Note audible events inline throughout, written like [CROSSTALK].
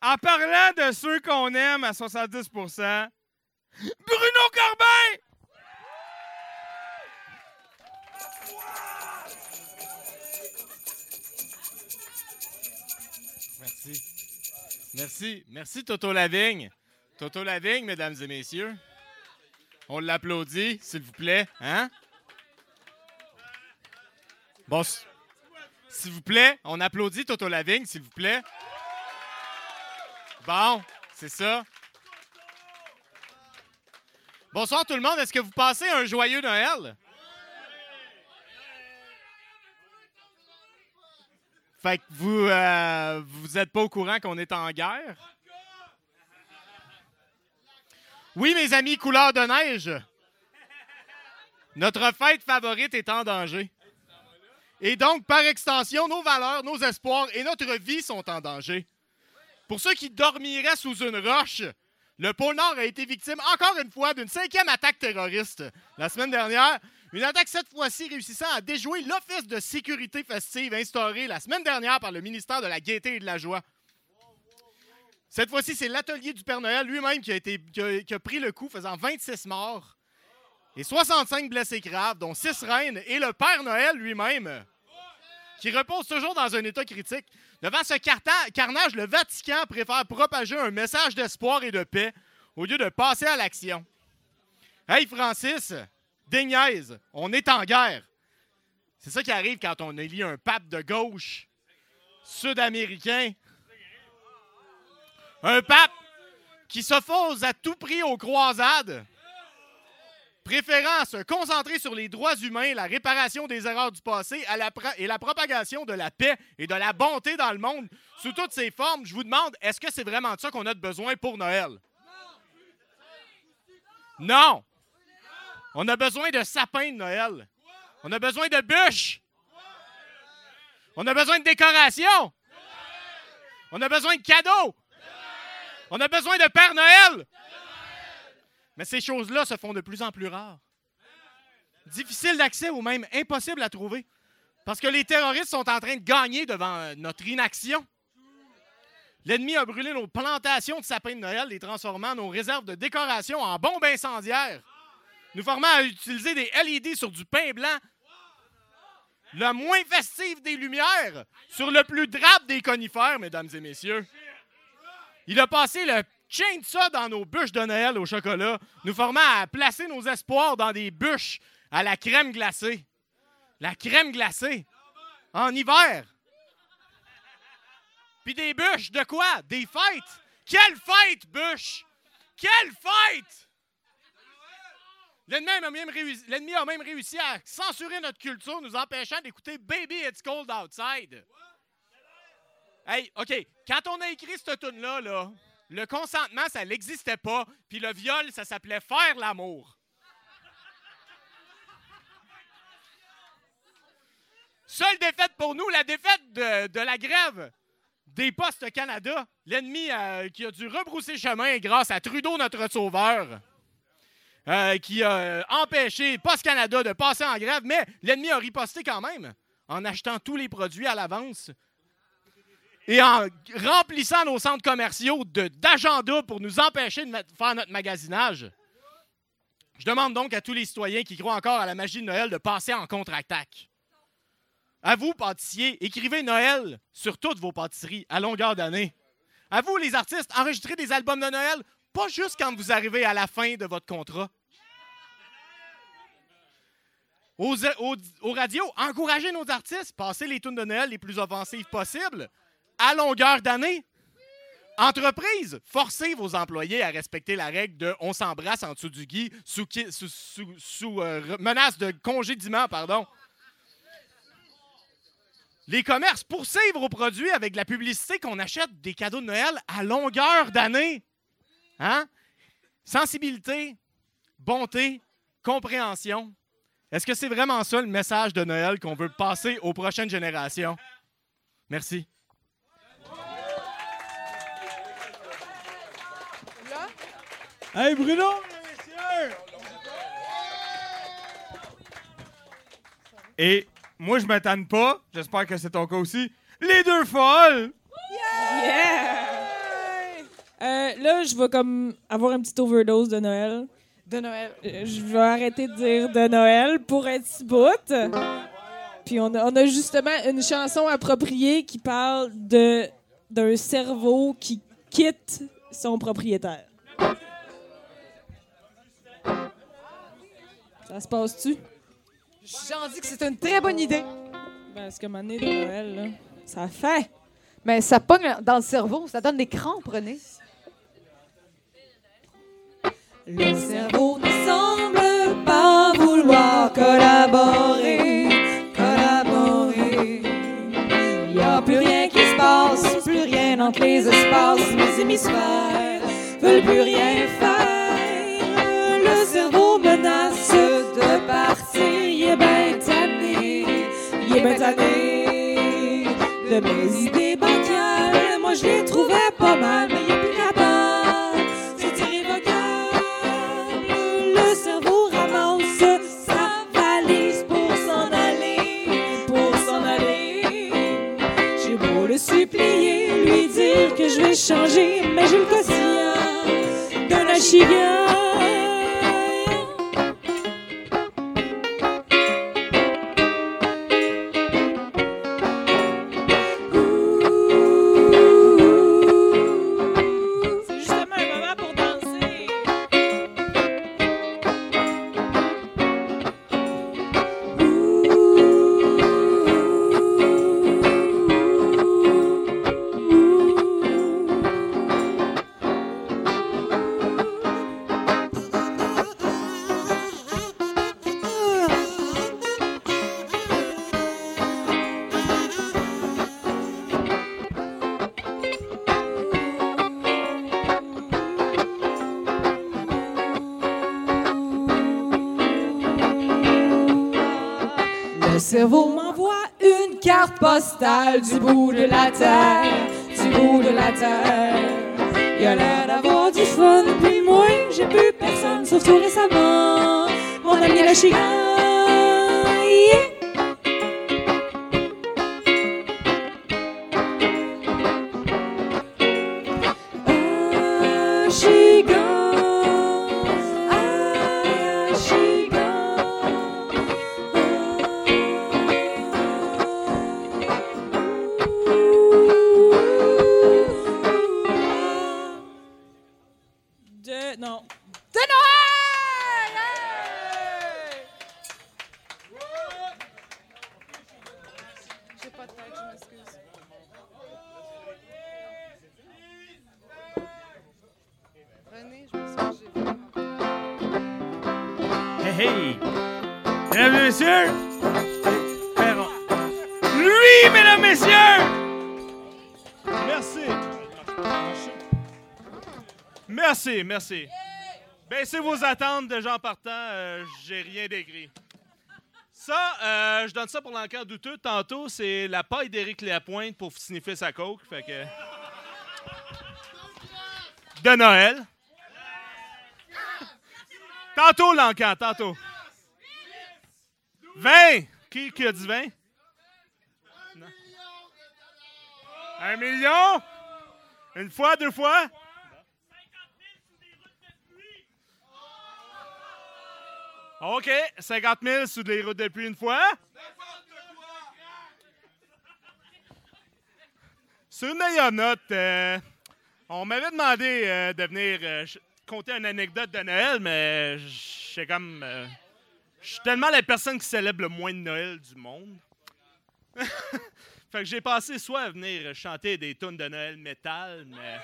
En parlant de ceux qu'on aime à 70% Bruno Corbin! Merci. Merci. Merci, Toto Lavigne. Toto Lavigne, mesdames et messieurs. On l'applaudit, s'il vous plaît. Hein? Bon, s'il vous plaît, on applaudit Toto Lavigne, s'il vous plaît. Bon, c'est ça. Bonsoir tout le monde. Est-ce que vous passez un joyeux Noël? Fait que vous, euh, vous êtes pas au courant qu'on est en guerre? Oui, mes amis, couleur de neige. Notre fête favorite est en danger. Et donc, par extension, nos valeurs, nos espoirs et notre vie sont en danger. Pour ceux qui dormiraient sous une roche, le pôle Nord a été victime, encore une fois, d'une cinquième attaque terroriste. La semaine dernière, une attaque cette fois-ci réussissant à déjouer l'Office de sécurité festive instauré la semaine dernière par le ministère de la Gaieté et de la Joie. Cette fois-ci, c'est l'atelier du Père Noël lui-même qui a, pris le coup, faisant 26 morts et 65 blessés graves, dont 6 reines, et le Père Noël lui-même, qui repose toujours dans un état critique. Devant ce carnage, le Vatican préfère propager un message d'espoir et de paix au lieu de passer à l'action. Hey Francis, Dignaise, on est en guerre. C'est ça qui arrive quand on élit un pape de gauche sud-américain. Un pape qui s'oppose à tout prix aux croisades, préférant se concentrer sur les droits humains, la réparation des erreurs du passé et la propagation de la paix et de la bonté dans le monde sous toutes ses formes. Je vous demande, est-ce que c'est vraiment de ça qu'on a besoin pour Noël? Non! On a besoin de sapins de Noël. On a besoin de bûches. On a besoin de décorations. On a besoin de cadeaux. On a besoin de Père Noël. Mais ces choses-là se font de plus en plus rares. Difficile d'accès ou même impossible à trouver. Parce que les terroristes sont en train de gagner devant euh, notre inaction. L'ennemi a brûlé nos plantations de sapins de Noël, les transformant nos réserves de décoration en bombes incendiaires. Nous formant à utiliser des LED sur du pain blanc. Le moins festif des lumières sur le plus drape des conifères, mesdames et messieurs. Il a passé le chainsaw dans nos bûches de Noël au chocolat, nous formant à placer nos espoirs dans des bûches à la crème glacée. La crème glacée. En hiver. Puis des bûches de quoi? Des fêtes. Quelle fête, bûche? Quelle fête! L'ennemi a, même réussi, à censurer notre culture, nous empêchant d'écouter Baby It's Cold Outside. Hey, OK, quand on a écrit cette tune-là, là, le consentement, ça n'existait pas, puis le viol, ça s'appelait faire l'amour. Seule défaite pour nous, la défaite de, la grève des postes Canada. L'ennemi euh, qui a dû rebrousser chemin grâce à Trudeau, notre sauveur, euh, qui a euh, empêché Poste Canada de passer en grève, mais l'ennemi a riposté quand même en achetant tous les produits à l'avance et en remplissant nos centres commerciaux d'agendas pour nous empêcher de faire notre magasinage. Je demande donc à tous les citoyens qui croient encore à la magie de Noël de passer en contre-attaque. À vous, pâtissiers, écrivez Noël sur toutes vos pâtisseries à longueur d'année. À vous, les artistes, enregistrez des albums de Noël, pas juste quand vous arrivez à la fin de votre contrat. Aux, aux, aux radios, encouragez nos artistes, passez les tunes de Noël les plus offensives possibles à longueur d'année. Entreprise, forcez vos employés à respecter la règle de on s'embrasse en dessous du gui sous, euh, menace de congédiement, pardon. Les commerces, poursuivent vos produits avec la publicité qu'on achète des cadeaux de Noël à longueur d'année. Hein? Sensibilité, bonté, compréhension. Est-ce que c'est vraiment ça le message de Noël qu'on veut passer aux prochaines générations? Merci. Hey Bruno, messieurs! Et moi, je m'attends pas. J'espère que c'est ton cas aussi. Les deux folles! Yeah! là, je vais comme avoir une petite overdose de Noël. De Noël. Euh, Je vais arrêter de dire de Noël pour être si bout. Puis on a, on a justement une chanson appropriée qui parle de d'un cerveau qui quitte son propriétaire. Ça se passe-tu? J'en dis que c'est une très bonne idée. Ben, Parce que donné, de Noël, là, ça fait. Mais ça pogne dans le cerveau, ça donne des crampes, René. Le cerveau ne semble pas vouloir collaborer, collaborer. Il n'y a plus rien qui se passe, plus rien entre les espaces. Les hémisphères veulent plus rien faire. De partir. Il est bien tanné, il est bien tanné de mes idées bancales. Moi, je les trouvais pas mal, mais il est plus capable. C'est irrévocable. Le cerveau ramasse sa valise pour s'en aller, pour s'en aller. J'ai beau le supplier, lui dire que je vais changer, mais j'ai le quotient d'un achigan. Postale du bout de la terre, du bout de la terre. Il a l'air d'avoir du fun, puis moi, j'ai plus personne, sauf tout récemment. Mon ami le chien. Merci. Baissez vos attentes de gens partant, euh, j'ai rien d'écrit. Ça, euh, je donne ça pour l'enquête douteux. Tantôt, c'est la paille d'Éric Lapointe pour sniffer sa coke. Fait que... De Noël. Tantôt, l'enquête, tantôt. 20! Qui, a dit 20? Non. Un million? Une fois, deux fois? OK, 50 000 sous les routes depuis une fois. Sur une meilleure note, euh, on m'avait demandé euh, de venir euh, conter une anecdote de Noël, mais j'ai comme. euh, Je suis tellement la personne qui célèbre le moins de Noël du monde. [LAUGHS] fait que j'ai passé soit à venir chanter des tunes de Noël métal, mais.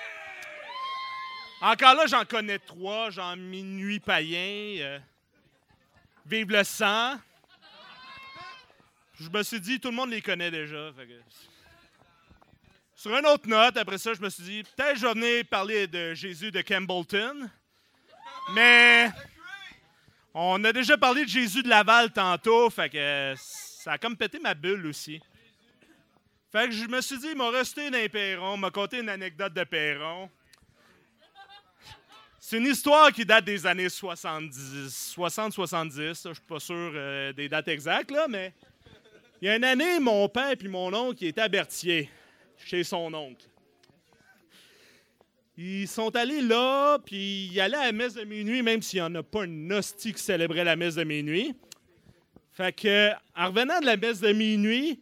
Encore là, j'en connais trois, genre Minuit païen. Vive le sang. Je me suis dit, tout le monde les connaît déjà. Sur une autre note, après ça, je me suis dit, peut-être je vais venir parler de Jésus de Campbellton. Mais on a déjà parlé de Jésus de Laval tantôt, fait que ça a comme pété ma bulle aussi. Fait je me suis dit, il m'a resté les Perron, m'a conté une anecdote de Perron. C'est une histoire qui date des années 70, 60-70. Je suis pas sûr euh, des dates exactes, là, mais il y a une année, mon père et mon oncle qui étaient à Berthier, chez son oncle. Ils sont allés là, puis ils allaient à la messe de minuit, même s'il n'y en a pas un hostie qui célébrait la messe de minuit. Fait que, en revenant de la messe de minuit,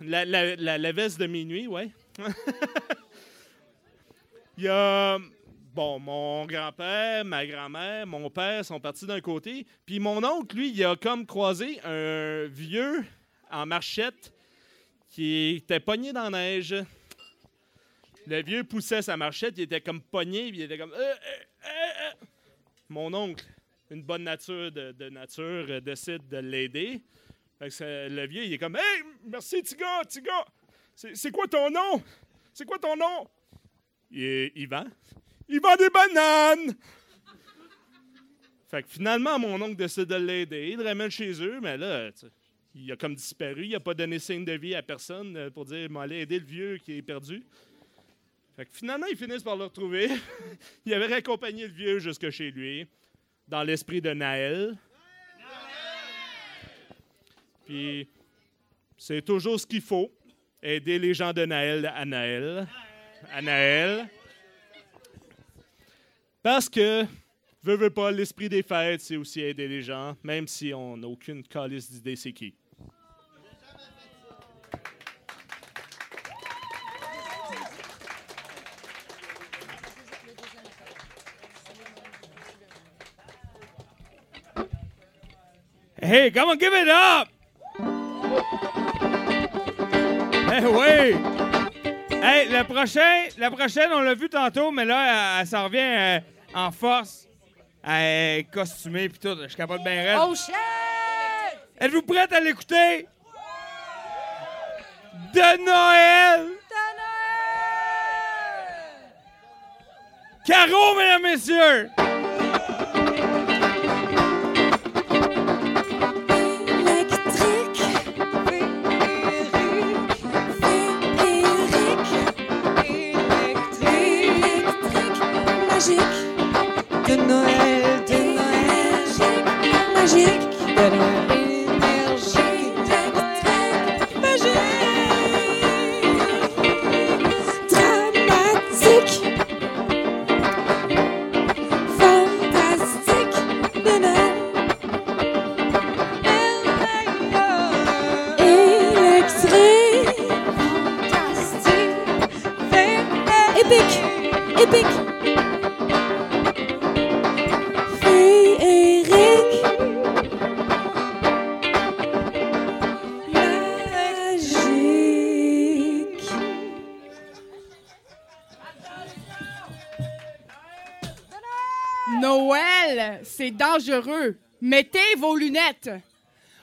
la, la, la, messe de minuit, ouais. [LAUGHS] Il y a, bon, mon grand-père, ma grand-mère, mon père sont partis d'un côté, puis mon oncle, lui, il a comme croisé un vieux en marchette qui était pogné dans la neige. Le vieux poussait sa marchette, il était comme pogné, puis il était comme. Euh, euh, euh. Mon oncle, une bonne nature de, nature, décide de l'aider. Le vieux, il est comme Hey, merci, petit gars. C'est quoi ton nom? C'est quoi ton nom? Il, est- il vend. Des bananes! Fait que finalement, mon oncle décide de l'aider. Il le ramène chez eux, mais là, il a comme disparu. Il n'a pas donné signe de vie à personne euh, pour dire m'aller aider le vieux qui est perdu. Fait que finalement, ils finissent par le retrouver. [LAUGHS] il avait raccompagné le vieux jusque chez lui, dans l'esprit de Naël. Puis, c'est toujours ce qu'il faut, aider les gens de Naël à Naël. À Naël. Parce que, veux, veux pas, l'esprit des fêtes, c'est aussi aider les gens, même si on n'a aucune calice d'idée c'est qui. Hey, come on, give it up! Eh oui! Hey, le prochain, la prochaine, on l'a vu tantôt, mais là, elle, elle s'en revient euh, en force. Elle est costumée pis tout. Je suis capable bien raide. Oh shit! Êtes-vous prête à l'écouter? De Noël! Caro, mesdames, messieurs!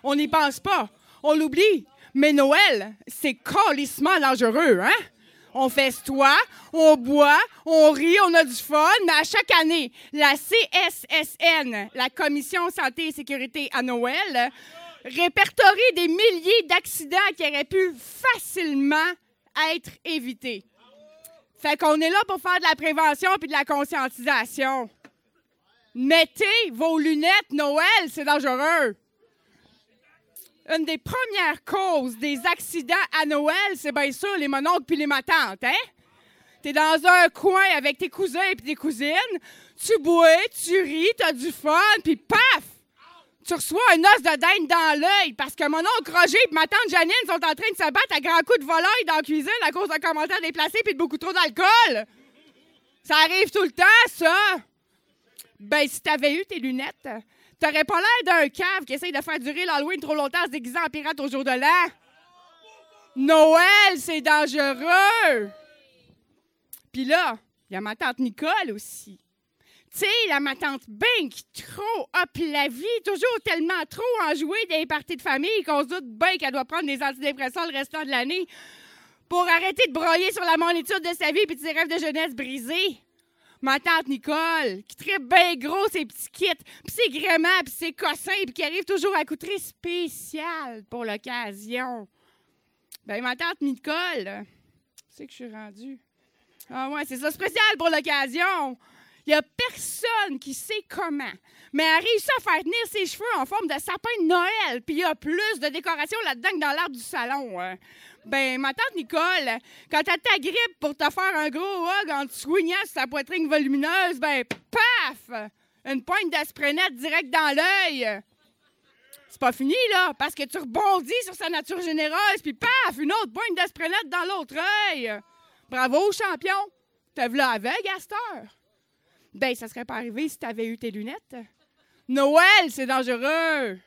On n'y pense pas. On l'oublie. Mais Noël, c'est calissement dangereux, hein? On festoie, on boit, on rit, on a du fun, mais à chaque année, la CSSN, la Commission Santé et Sécurité à Noël, répertorie des milliers d'accidents qui auraient pu facilement être évités. Fait qu'on est là pour faire de la prévention puis de la conscientisation. Mettez vos lunettes Noël, c'est dangereux. Une des premières causes des accidents à Noël, c'est bien sûr les mononcles puis les matantes, hein? T'es dans un coin avec tes cousins et tes cousines, tu bois, tu ris, t'as du fun, puis paf! Tu reçois un os de dinde dans l'œil parce que mon oncle Roger et ma tante Janine sont en train de se battre à grands coups de volaille dans la cuisine à cause d'un commentaire déplacé puis de beaucoup trop d'alcool. Ça arrive tout le temps, ça. Ben, si t'avais eu tes lunettes, t'aurais pas l'air d'un cave qui essaye de faire durer l'Halloween trop longtemps en se déguisant en pirate au jour de l'an. Noël, c'est dangereux. Puis là, il y a ma tante Nicole aussi. Tu sais, la ma tante qui trop up la vie, toujours tellement trop enjouée des parties de famille qu'on se doute bien qu'elle doit prendre des antidépresseurs le restant de l'année pour arrêter de broyer sur la monitude de sa vie et ses rêves de jeunesse brisés. Ma tante Nicole, qui tripe bien gros ses petits kits, puis ses gréments, puis ses cossins, puis qui arrive toujours à coûter spécial pour l'occasion. Ben, ma tante Nicole, c'est que je suis rendue. Ah ouais, c'est ça, spécial pour l'occasion. Il n'y a personne qui sait comment. Mais elle a à faire tenir ses cheveux en forme de sapin de Noël. Puis il y a plus de décoration là-dedans que dans l'arbre du salon. hein. Ben, ma tante Nicole, quand elle t'agrippe pour te faire un gros hug en te soignant sur sa poitrine volumineuse, ben, paf! Une pointe d'asprenette direct dans l'œil. C'est pas fini, là, parce que tu rebondis sur sa nature généreuse, puis paf! Une autre pointe d'asprenette dans l'autre œil. Bravo, champion! T'as vu cette heure? Ben, ça serait pas arrivé si t'avais eu tes lunettes. Noël, c'est dangereux!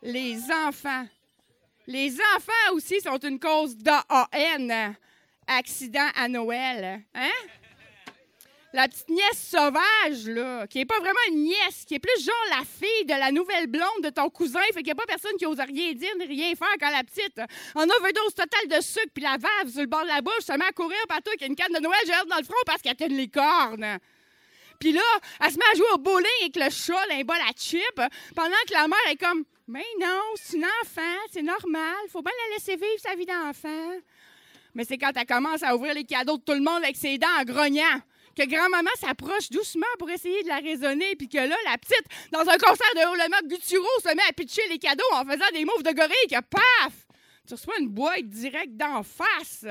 Les enfants. Les enfants aussi sont une cause d'AN. Accident à Noël. Hein? La petite nièce sauvage, là, qui est pas vraiment une nièce, qui est plus genre la fille de la nouvelle blonde de ton cousin, fait qu'il n'y a pas personne qui ose rien dire ni rien faire quand la petite, en overdose totale de sucre puis la vave sur le bord de la bouche, se met à courir partout avec une canne de Noël géante dans le front parce qu'elle a une licorne. Puis là, elle se met à jouer au bowling avec le chat, un bol à chip, pendant que la mère est comme Mais non, c'est une enfant, c'est normal, faut bien la laisser vivre sa vie d'enfant. Mais c'est quand elle commence à ouvrir les cadeaux de tout le monde avec ses dents en grognant que grand-maman s'approche doucement pour essayer de la raisonner, puis que là, la petite, dans un concert de hurlement gutturaux, se met à pitcher les cadeaux en faisant des moves de gorille, que paf! Tu reçois une boîte direct d'en face.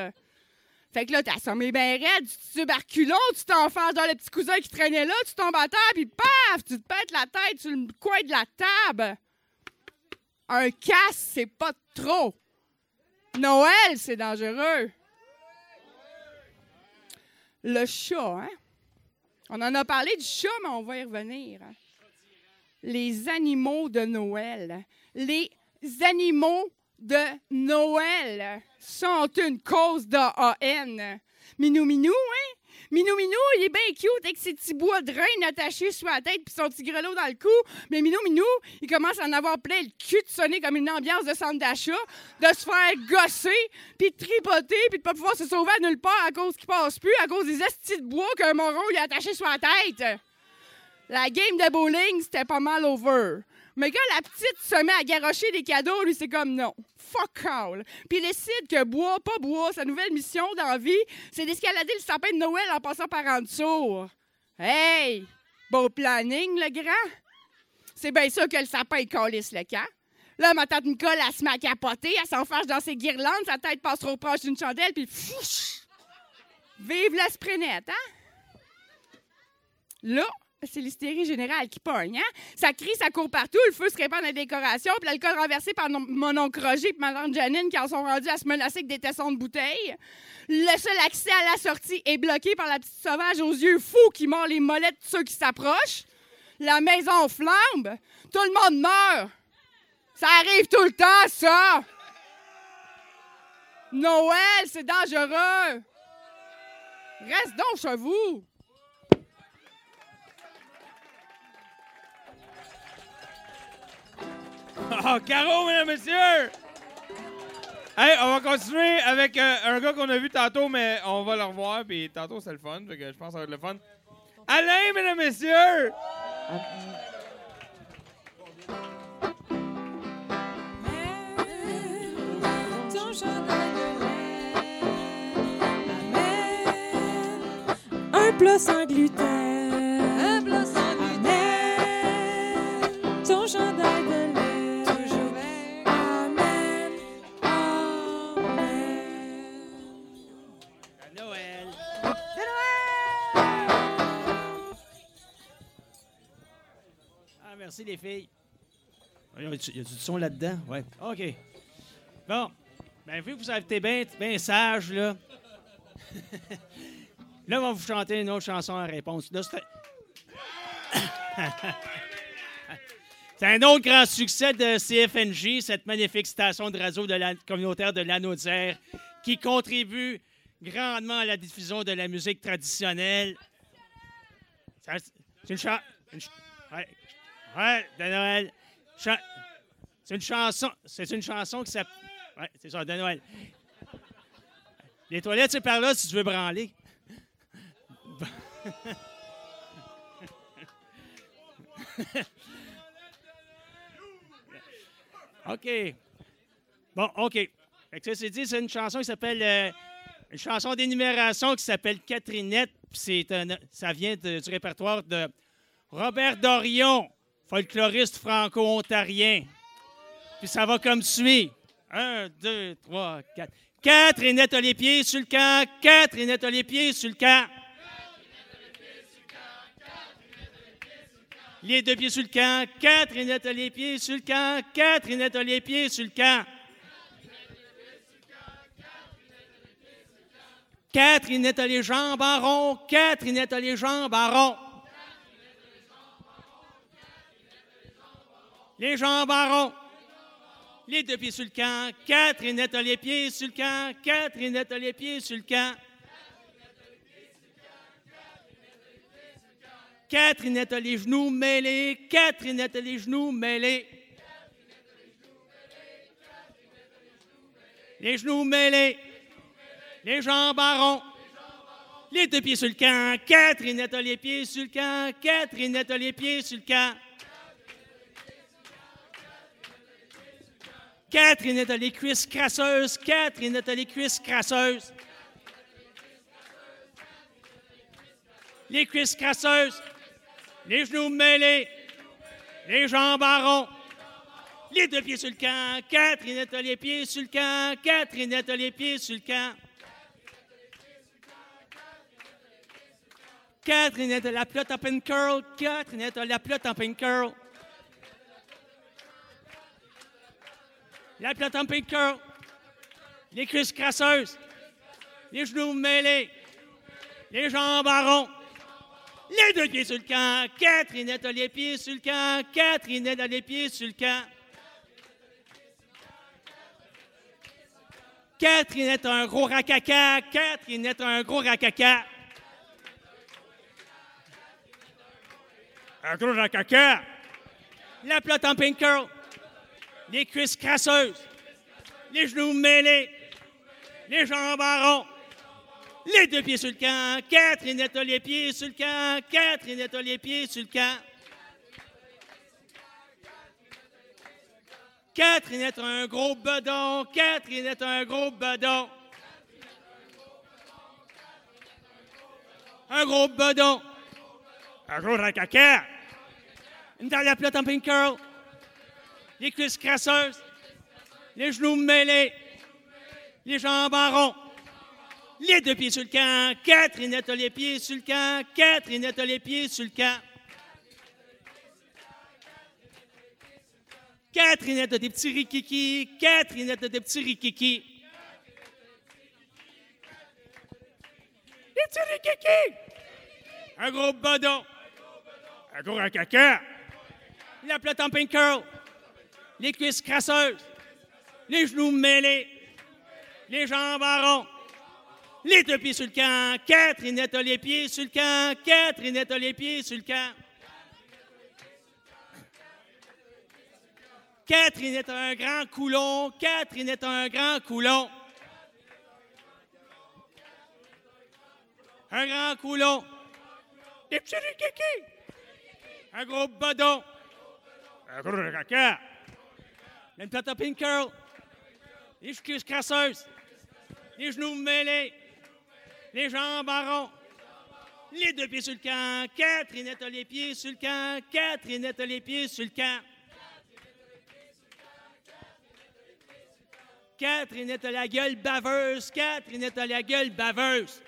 Fait que là, t'as assommé bien raide, tu tuberculon, tu t'enfermes dans le petit cousin qui traînait là, tu tombes à terre, puis paf! Tu te pètes la tête sur le coin de la table. Un casse, c'est pas trop. Noël, c'est dangereux. Le chat, hein? On en a parlé du chat, mais on va y revenir. hein? Les animaux de Noël. Les animaux de Noël sont une cause de haine. Minou Minou, hein? Minou Minou, il est bien cute avec ses petits bois de reine attachés sur la tête puis son petit grelot dans le cou. Mais Minou Minou, il commence à en avoir plein le cul de sonner comme une ambiance de centre d'achat, de se faire gosser, puis de tripoter, puis de pas pouvoir se sauver à nulle part à cause qu'il passe plus, à cause des estis de bois qu'un moron il a attaché sur la tête. La game de bowling, c'était pas mal over. Mais quand la petite se met à garrocher des cadeaux, lui, c'est comme non. Fuck all. Puis il décide que bois, pas bois, sa nouvelle mission dans vie, c'est d'escalader le sapin de Noël en passant par en dessous. Hey! Beau planning, le grand. C'est bien ça que le sapin, il le camp. Là, ma tante Nicole, elle se met à capoter, elle s'enfarge dans ses guirlandes, sa tête passe trop proche d'une chandelle, puis fouch! Vive la sprinette, hein? Là, c'est l'hystérie générale qui pogne, hein? Ça crie, ça court partout, le feu se répand dans les décorations, puis l'alcool renversé par mon- oncle Roger et ma tante Janine qui en sont rendus à se menacer avec des tessons de bouteilles. Le seul accès à la sortie est bloqué par la petite sauvage aux yeux fous qui mord les molettes de ceux qui s'approchent. La maison flambe. Tout le monde meurt. Ça arrive tout le temps, ça. Noël, c'est dangereux. Reste donc chez vous. [LAUGHS] Oh, Caro, mesdames, messieurs! Hey, on va continuer avec euh, un gars qu'on a vu tantôt, mais on va le revoir, puis tantôt c'est le fun, fait que je pense que ça va être le fun. Alain, mesdames, messieurs! Un plat sans gluten. Un plat sans gluten. Ton chandail merci les filles. Il y a du son là-dedans? Ouais. OK. Bon. Ben, vu que vous avez été bien bien sage, là. [LAUGHS] là, on va vous chanter une autre chanson en réponse. Là, c'est... [LAUGHS] c'est un autre grand succès de CFNJ, cette magnifique station de radio de la communautaire de l'Anaudière, qui contribue grandement à la diffusion de la musique traditionnelle. C'est une chanson. Ouais. Ouais, de Noël. C'est une chanson. C'est une chanson qui s'appelle. Ouais, c'est ça, de Noël. Les toilettes, c'est par là si tu veux branler. [LAUGHS] OK. Bon, OK. Ça, c'est dit, c'est une chanson qui s'appelle. euh, une chanson d'énumération qui s'appelle Catherinette. C'est ça vient du répertoire de Robert Dorion, folkloriste franco-ontarien. Puis ça va comme suit. Un, deux, trois, quatre. Catherinette a les pieds sur le camp. Catherinette a les pieds sur le camp. Les deux pieds sur le camp. Catherinette a les pieds sur le camp. Catherinette a les pieds sur le camp. Catherinette a les jambes en rond. Catherinette a les jambes en. Les jambes en rond. Les deux pieds sur le camp. Catherinette a les pieds sur le camp. Catherinette a les pieds sur le camp. Catherinette a les genoux mêlés. Catherinette a les genoux mêlés. Les genoux mêlés. Les jambes en rond. Les deux pieds sur le camp. Catherinette a les pieds sur le camp. Catherinette a les pieds sur le camp. Catherinette a les cuisses crasseuses. Catherinette a les cuisses crasseuses. Les cuisses crasseuses. Les genoux mêlés. Les jambes en rond. Les deux pieds sur le camp. Catherinette a les pieds sur le camp. Catherinette a les pieds sur le camp. Catherinette a la plot up and curl. Catherinette a la plot up and curl. La up and curl. Les cuisses crasseuses. Les genoux mêlés. Les jambes en. Les deux pieds sur le camp. Catherinette a les pieds sur le camp. Catherinette a les pieds sur le camp. Catherinette a un gros racaca. Catherinette a un gros racaca. Un gros racaca. La plot en pink curl. Les cuisses crasseuses. Les genoux mêlés. Les jambes en. Les deux pieds sur le camp. Catherinette a les pieds sur le camp. Catherinette a les pieds sur le camp. Catherinette a un gros bedon. Catherinette a un gros bedon. Un gros bedon. Un gros racaca. Une à plate en pink curl. Les cuisses crasseuses. Les genoux mêlés. Les jambes en. Les deux pieds sur le camp. Catherinette a les pieds sur le camp. Catherinette a les pieds sur le camp. Catherinette a des petits rikiki. Catherinette a des petits rikiki. Des petits rikiki. Un gros badon. Un gros caca. La plate en pink curl. Les cuisses crasseuses. Les genoux mêlés. Les jambes en rond. Les deux pieds sur le camp. Catherinette a les pieds sur le camp. Catherinette a les pieds sur le camp. Catherinette a un grand coulon. Catherinette a un grand coulon. Un grand coulon. Des petits rikiki. Un gros badon. Un gros caca. Une plate à pink curl. Les cuisses crasseuses. Les genoux mêlés. Les jambes en rond. Les deux pieds sur le camp. Catherinette a les pieds sur le camp. Catherinette a les pieds sur le camp. Catherinette a la gueule baveuse. Catherinette a la gueule baveuse.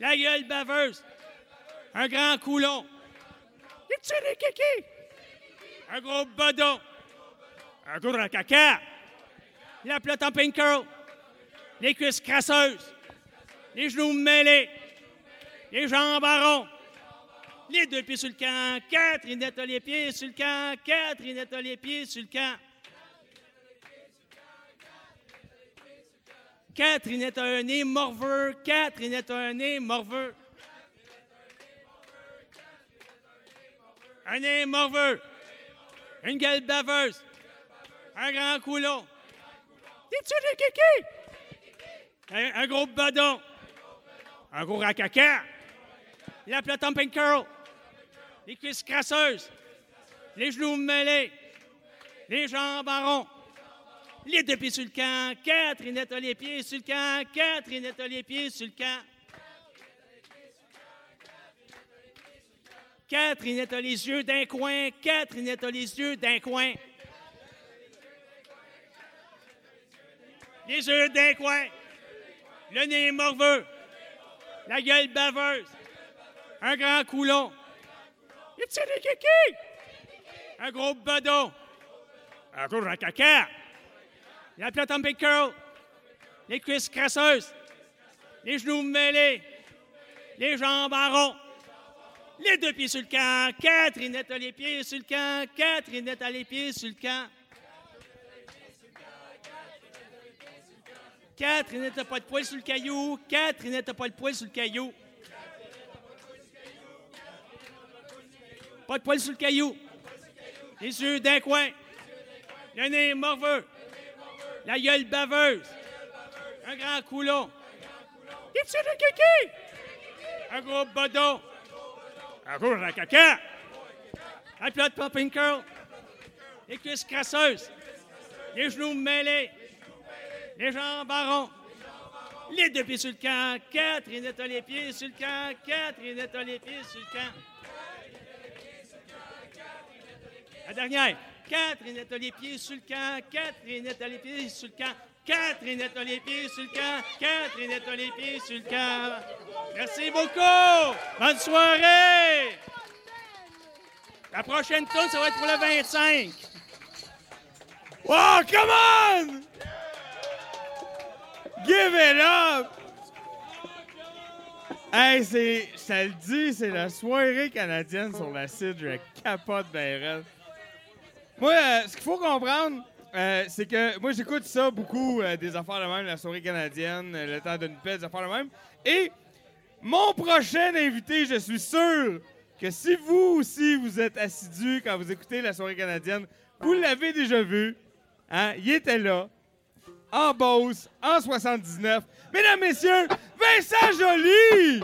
La gueule baveuse. Un grand coulon. Les petits rikiki. Un gros badon. Un gros caca. La plate en pink curl. Les cuisses crasseuses. Les genoux mêlés. Les jambes en. Les deux pieds sur le camp. Catherinette a les pieds sur le camp. Catherinette a les pieds sur le camp. Catherinette a un nez morveux. Catherinette a un nez morveux. Un nez morveux. Une gueule baveuse. Un grand coulon. Des petits rikiki. Un, un gros badon. Un gros racaca. La plate curl. Les cuisses crasseuses. Les genoux mêlés. Les jambes en rond. Les deux pieds sur le camp. Catherine a les pieds sur le camp. Catherine a les pieds sur le camp. Catherine a les yeux d'un coin. Catherine a les yeux d'un coin. Les yeux d'un coin. Le nez morveux. La gueule baveuse. Un grand coulon. Les petits nez kiki. Un gros bedon. Un gros caca. La plate en big curl. Les cuisses crasseuses. Les genoux mêlés. Les jambes en rond. Les deux pieds sur le camp. Catherine a les pieds sur le camp. Catherine a les pieds sur le camp. Catherine n'a pas de poil sur le caillou. Catherine n'a pas de poil sur le caillou. Pas de poil sur le caillou. Les yeux d'un coin. Le nez morveux. La gueule baveuse. Un grand coulon. Des de kiki. Un gros bodon. Un gros caca. Un plat de popping curl. Les cuisses crasseuses. Les genoux mêlés. Les jambes en rond. Les deux pieds sur le camp. Catherine a les pieds sur le camp. Catherine a les pieds sur le camp. La dernière. Catherine a les pieds sur le camp. Catherine a les pieds sur le camp. Catherine a les pieds sur le camp. Catherine a les pieds sur le camp. Merci beaucoup. Bonne soirée. La prochaine tourne, ça va être pour le 25. Oh, come on! Give it up! Hey, c'est. Te le dis, c'est la soirée canadienne sur la site. Je capote ben. Moi, euh, ce qu'il faut comprendre, euh, c'est que moi, j'écoute ça beaucoup, euh, des affaires de même, la soirée canadienne, euh, le temps d'une paix, des affaires de même. Et mon prochain invité, je suis sûr que si vous aussi, vous êtes assidu quand vous écoutez la soirée canadienne, vous l'avez déjà vu. Hein? Il était là, en Beauce, en 79. Mesdames, Messieurs, Vincent Joly!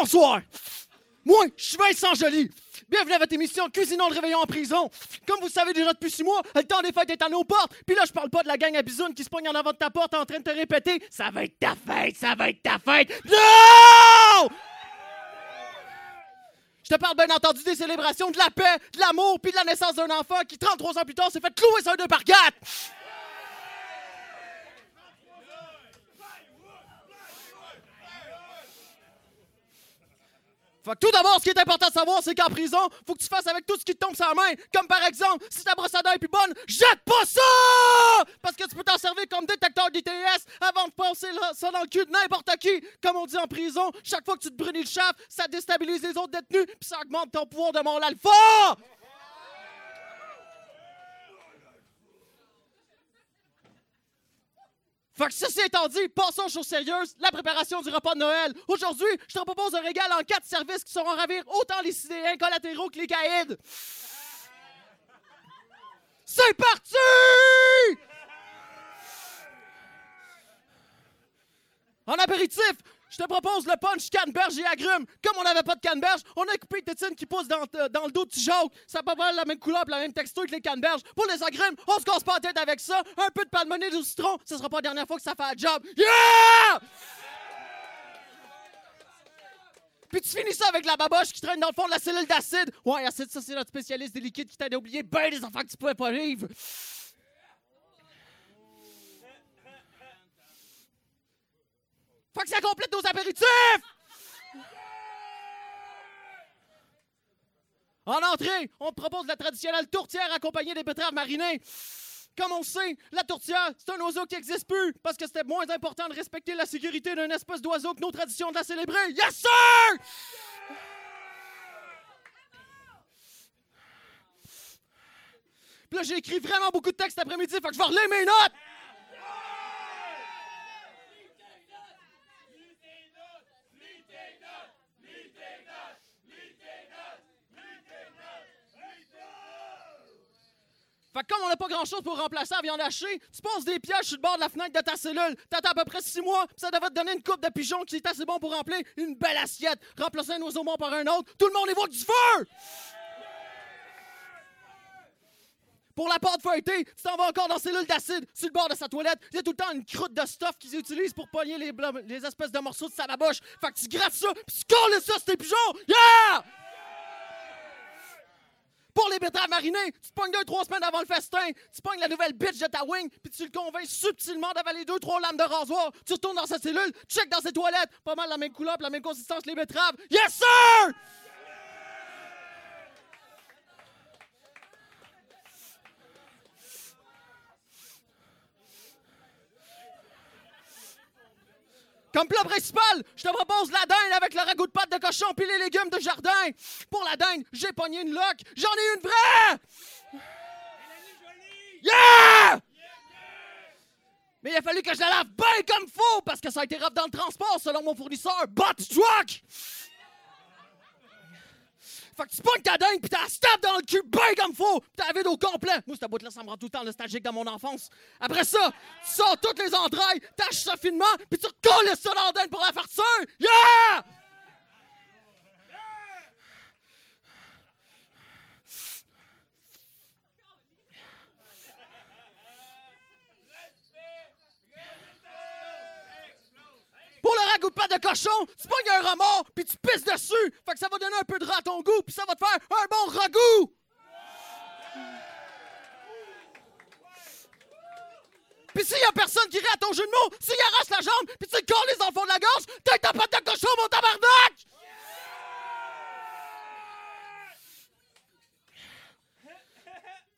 Bonsoir! Moi, je suis Vincent Joly. Bienvenue à votre émission Cuisinons le réveillon en prison. Comme vous le savez déjà depuis six mois, le temps des fêtes est à nos portes. Puis là, je parle pas de la gang à bisounes qui se pogne en avant de ta porte en train de te répéter « Ça va être ta fête, ça va être ta fête! » Non! Je te parle bien entendu des célébrations de la paix, de l'amour, puis de la naissance d'un enfant qui, 33 ans plus tard, s'est fait clouer sur un deux par quatre. Fait tout d'abord, ce qui est important de savoir, c'est qu'en prison, faut que tu fasses avec tout ce qui te tombe sur la main. Comme par exemple, si ta brosse à dents est plus bonne, jette pas ça! Parce que tu peux t'en servir comme détecteur d'ITS avant de passer ça dans le cul de n'importe qui. Comme on dit en prison, chaque fois que tu te brûles le shaft, ça déstabilise les autres détenus, puis ça augmente ton pouvoir de mort l'alpha! Fait que ceci étant dit, passons aux choses sérieuses, la préparation du repas de Noël. Aujourd'hui, je te propose un régal en quatre services qui sauront ravir autant les sidéens collatéraux que les caïds. C'est parti! En apéritif, je te propose le punch canneberge et agrumes. Comme on n'avait pas de canneberge, on a coupé des tétines qui poussent dans, euh, dans le dos de Jacques. Ça a pas la même couleur la même texture que les canneberges. Pour les agrumes, on se casse pas la tête avec ça. Un peu de palmonée du citron, ce sera pas la dernière fois que ça fait un job. Yeah! Puis tu finis ça avec la baboche qui traîne dans le fond de la cellule d'acide. Ouais, acide, ça c'est notre spécialiste des liquides qui t'aide à oublier ben des enfants que tu pouvais pas vivre. Fait que ça complète nos apéritifs! En entrée, on propose la traditionnelle tourtière accompagnée des betteraves marinées. Comme on sait, la tourtière, c'est un oiseau qui n'existe plus parce que c'était moins important de respecter la sécurité d'un espèce d'oiseau que nos traditions de la célébrer. Yes, sir! Puis là, j'ai écrit vraiment beaucoup de textes cet après-midi, fait que je vais relire mes notes! Fait que comme on n'a pas grand-chose pour remplacer la viande hachée, tu poses des pièges sur le bord de la fenêtre de ta cellule. T'attends à peu près six mois, ça devrait te donner une coupe de pigeons qui est assez bon pour remplir une belle assiette. Remplacer un oiseau mort par un autre, tout le monde évoque du feu! Pour la pâte feuilletée, tu t'en vas encore dans la cellule d'acide sur le bord de sa toilette. Il y a tout le temps une croûte de stuff qu'ils utilisent pour pogner les, les espèces de morceaux de sababoche. Fait que tu grattes ça, puis tu colles ça sur tes pigeons. Yeah! Pour les betteraves marinées, tu te pognes deux, trois semaines avant le festin. Tu pognes la nouvelle bitch de ta wing, puis tu le convaincs subtilement d'avaler deux, trois lames de rasoir. Tu retournes dans sa cellule, check dans ses toilettes. Pas mal la même couleur, la même consistance, les betteraves. Yes, sir! Comme plat principal, je te propose la dinde avec le ragoût de pâte de cochon puis les légumes de jardin. Pour la dinde, j'ai pogné une loque. J'en ai une vraie! Yeah! Mais il a fallu que je la lave bien comme faut parce que ça a été rough dans le transport selon mon fournisseur, Bot! Fait que tu pognes ta dingue pis t'as stab dans le cul bien comme faut pis t'as vide au complet. Moi, cette boîte-là, ça me rend tout le temps nostalgique dans mon enfance. Après ça, tu sors toutes les entrailles, tâches ça finement pis tu recolles ça dans la dinde pour la farceur. Yeah! Le ragoût de cochon, tu pognes un remords, puis tu pisses dessus. Fait que ça va donner un peu de rat à ton goût, puis ça va te faire un bon ragoût. Puis s'il y a personne qui rit à ton jeu de mots, s'il arrache la jambe, puis tu le colles les enfants de la gorge, t'as ta pâte de cochon, mon tabarnak!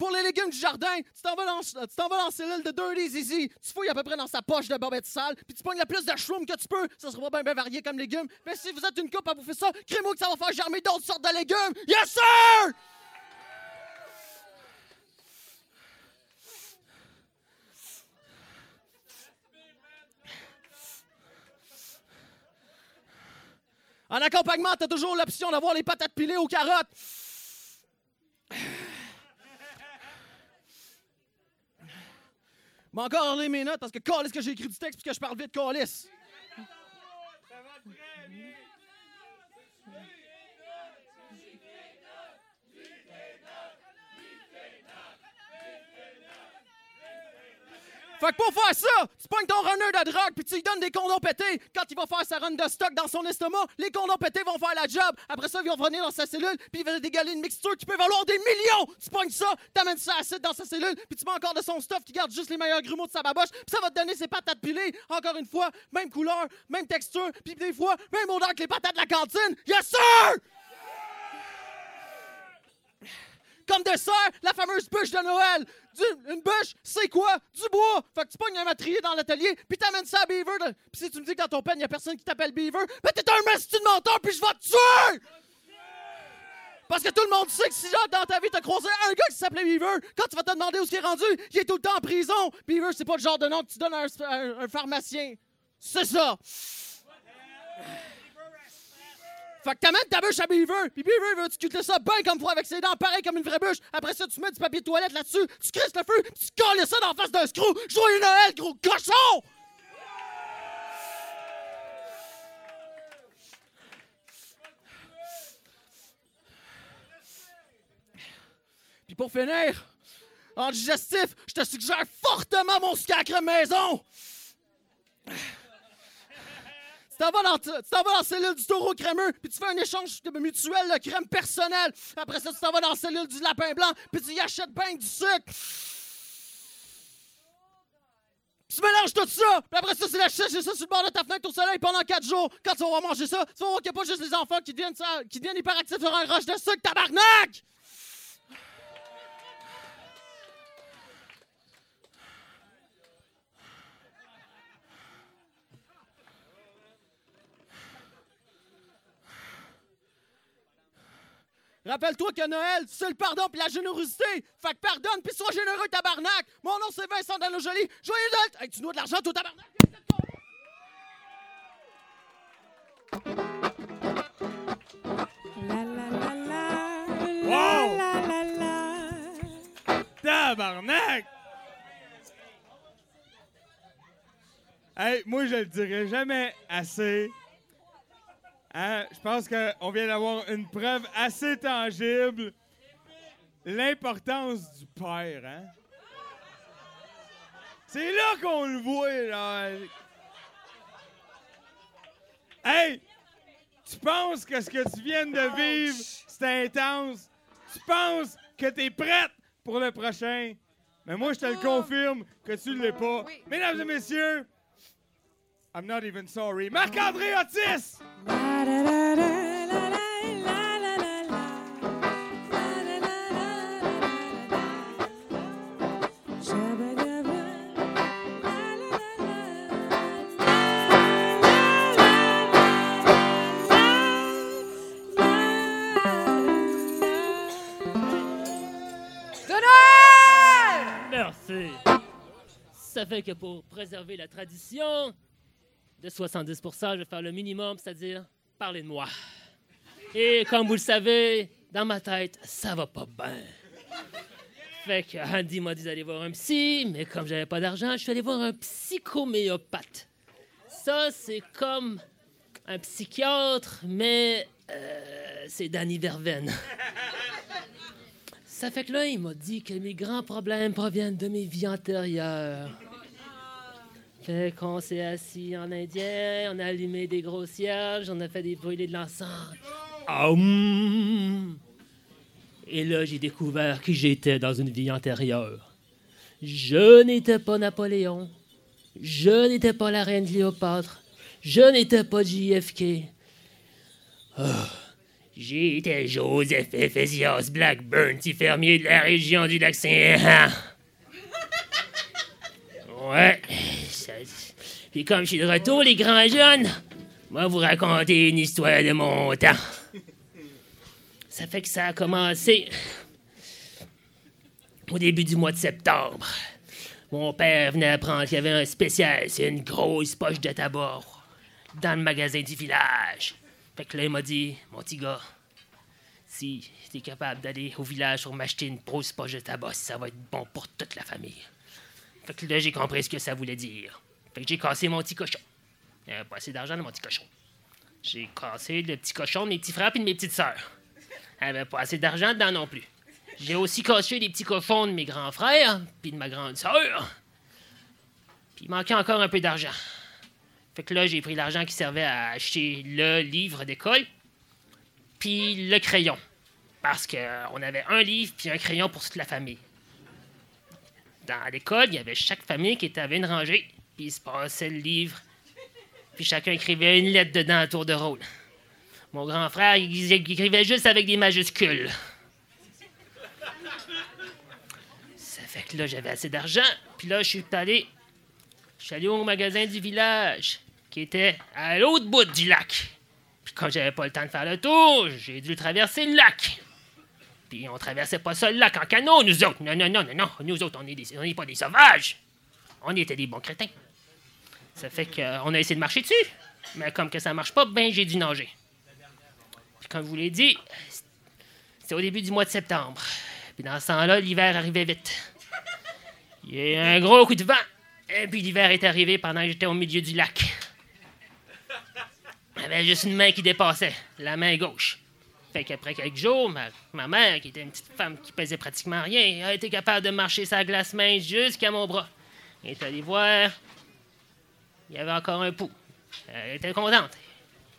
Pour les légumes du jardin, tu t'en vas dans, tu t'en vas dans cellule de Dirty Zizi. Tu fouilles à peu près dans sa poche de bobette sale, puis tu pognes le plus de shroom que tu peux. Ça sera pas bien, varié comme légumes. Mais si vous êtes une coupe à bouffer ça, crée-moi que ça va faire germer d'autres sortes de légumes. Yes, sir! En accompagnement, t'as toujours l'option d'avoir les patates pilées aux carottes. Encore les mes notes parce que calice que j'ai écrit du texte puis que je parle vite, calice. Fait que pour faire ça, tu pognes ton runner de drogue puis tu lui donnes des condoms pétés. Quand il va faire sa run de stock dans son estomac, les condoms pétés vont faire la job. Après ça, ils vont venir dans sa cellule puis il va dégaler une mixture qui peut valoir des millions. Tu pognes ça, t'amènes ça acide dans sa cellule puis tu mets encore de son stuff qui garde juste les meilleurs grumeaux de sa baboche puis ça va te donner ses patates pilées. Encore une fois, même couleur, même texture puis des fois, même odeur que les patates de la cantine. Yes, sir! Comme dessert, la fameuse bûche de Noël. Une bûche, c'est quoi? Du bois. Fait que tu pognes un matrier dans l'atelier, puis t'amènes ça à Beaver. Puis si tu me dis que dans ton pen, y a personne qui t'appelle Beaver, ben t'es un messie de menteur, puis je vais te tuer! Parce que tout le monde sait que si genre dans ta vie t'as croisé un gars qui s'appelait Beaver, quand tu vas te demander où il est rendu, il est tout le temps en prison. Beaver, c'est pas le genre de nom que tu donnes à un, un- un pharmacien. C'est ça. Fait que t'amènes ta bûche à Beaver, puis Beaver veut sculpter ça bien comme faut avec ses dents, pareil comme une vraie bûche. Après ça, tu mets du papier de toilette là-dessus, tu crisses le feu, tu colles ça dans face d'un screw. Joyeux Noël, gros cochon! Puis pour finir, en digestif, je te suggère fortement mon scacre maison! T'en vas dans, tu t'en vas dans la cellule du taureau crémeux, puis tu fais un échange mutuel de crème personnelle. Après ça, tu t'en vas dans la cellule du lapin blanc, puis tu y achètes bien du sucre. Tu mélanges tout ça, puis après ça, c'est la chiche, j'ai ça sur le bord de ta fenêtre au soleil pendant quatre jours. Quand tu vas manger ça, tu vas voir qu'il n'y a pas juste les enfants qui deviennent, ça- qui hyperactifs sur un rush de sucre, tabarnak! Rappelle-toi que Noël, c'est le pardon puis la générosité. Fait que pardonne puis sois généreux, tabarnak. Mon nom, c'est Vincent Dano Jolie. Joyeux Noël! Hey, tu dois de l'argent, toi, tabarnak? Wow! Tabarnak! Hey, moi, je le dirai jamais assez. Hein, Je pense qu'on vient d'avoir une preuve assez tangible. L'importance du père, hein? C'est là qu'on le voit, là. Hey! Tu penses que ce que tu viens de vivre, c'est intense? Tu penses que t'es prête pour le prochain? Mais moi, je te le confirme que tu l'es pas. Mesdames et messieurs, I'm not even sorry. Marc-André Otis! Noël! Merci. Ça fait que pour préserver la tradition de 70% je vais faire le minimum, c'est-à-dire parler de moi. Et comme vous le savez, dans ma tête, ça va pas bien. Fait que Andy m'a dit d'aller voir un psy, mais comme j'avais pas d'argent, je suis allé voir un psychoméopathe. Ça, c'est comme un psychiatre, mais euh, c'est Danny Verven. Ça fait que là, il m'a dit que mes grands problèmes proviennent de mes vies antérieures. Fait qu'on s'est assis en indien, on a allumé des gros cierges, on a fait des brûlés de l'encens. Et là, j'ai découvert qui j'étais dans une vie antérieure. Je n'étais pas Napoléon. Je n'étais pas la reine Cléopâtre. Je n'étais pas JFK. Ah, J'étais Joseph Ephésios Blackburn, petit fermier de la région du lac Saint-Jean. Ouais. Puis comme je suis de retour, les grands jeunes, moi vous raconter une histoire de mon temps. Ça fait que ça a commencé au début du mois de septembre. Mon père venait apprendre qu'il y avait un spécial, c'est une grosse poche de tabac dans le magasin du village. Fait que là, il m'a dit, mon petit gars, si t'es capable d'aller au village pour m'acheter une grosse poche de tabac, ça va être bon pour toute la famille. Fait que là, j'ai compris ce que ça voulait dire. Fait que j'ai cassé mon petit cochon. Il n'y avait pas assez d'argent dans mon petit cochon. J'ai cassé le petit cochon de mes petits frères et de mes petites sœurs. Il n'y avait pas assez d'argent dedans non plus. J'ai aussi cassé les petits cochons de mes grands frères puis de ma grande sœur. Puis il manquait encore un peu d'argent. Fait que là, j'ai pris l'argent qui servait à acheter le livre d'école puis le crayon. Parce qu'on avait un livre puis un crayon pour toute la famille dans l'école, il y avait chaque famille qui était avait une rangée, puis il se passait le livre, puis chacun écrivait une lettre dedans à tour de rôle. Mon grand frère, il, écrivait juste avec des majuscules. Ça fait que là, j'avais assez d'argent, puis là, je suis allé, je suis allé au magasin du village, qui était à l'autre bout du lac. Puis quand j'avais pas le temps de faire le tour, j'ai dû traverser le lac. Puis on traversait pas ça le lac en canot, nous autres. Non, non, non, non, non. Nous autres, on n'est pas des sauvages. On était des bons crétins. Ça fait qu'on a essayé de marcher dessus. Mais comme que ça marche pas, ben j'ai dû nager. Puis comme je vous l'ai dit, c'était au début du mois de septembre. Puis dans ce temps-là, l'hiver arrivait vite. Il y a eu un gros coup de vent. Et puis l'hiver est arrivé pendant que j'étais au milieu du lac. Avait juste une main qui dépassait, la main gauche. Fait qu'après quelques jours, ma, mère, qui était une petite femme qui pesait pratiquement rien, a été capable de marcher sa glace mince jusqu'à mon bras. Elle est allée voir. Il y avait encore un pouls. Elle était contente.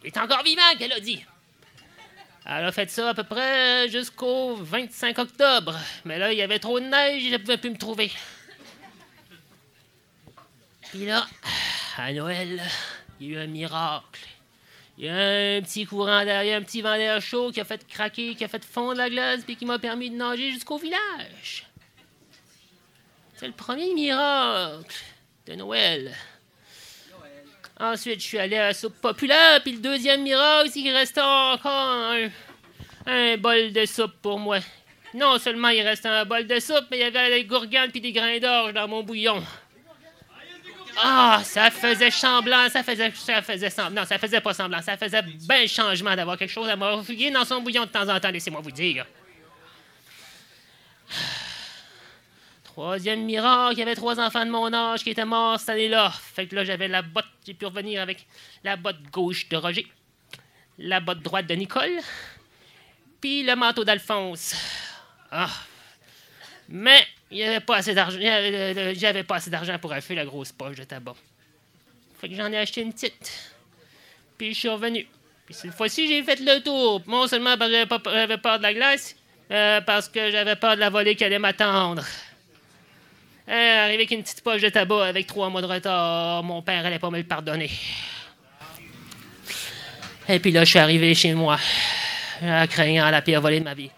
Il est encore vivant, qu'elle a dit. Elle a fait ça à peu près jusqu'au 25 octobre. Mais là, il y avait trop de neige, je ne pouvais plus me trouver. Puis là, à Noël, il y a eu un miracle. Il y a un petit courant derrière, un petit vent d'air chaud qui a fait craquer, qui a fait fondre la glace, puis qui m'a permis de nager jusqu'au village. C'est le premier miracle de Noël. Ensuite, je suis allé à la soupe populaire, puis le deuxième miracle, c'est qu'il restait encore un, bol de soupe pour moi. Non seulement il restait un bol de soupe, mais il y avait des gourganes puis des grains d'orge dans mon bouillon. Ah, ça faisait semblant, ça faisait, ça faisait semblant. Non, ça faisait pas semblant, ça faisait bien changement d'avoir quelque chose à modifier dans son bouillon de temps en temps, laissez-moi vous dire. [SIGHS] Troisième miracle, il y avait trois enfants de mon âge qui étaient morts cette année-là. Fait que là, j'avais la botte, j'ai pu revenir avec la botte gauche de Roger, la botte droite de Nicole, puis le manteau d'Alphonse. Ah. Mais il n'y avait pas assez d'argent. J'avais pas assez d'argent pour acheter la grosse poche de tabac. Fait que j'en ai acheté une petite. Puis je suis revenu. Puis cette fois-ci, j'ai fait le tour. Non seulement parce que j'avais, peur de la glace, euh, parce que j'avais peur de la volée qui allait m'attendre. Euh, arrivé avec une petite poche de tabac avec trois mois de retard, mon père allait pas me le pardonner. Et puis là, je suis arrivé chez moi, craignant la pire volée de ma vie.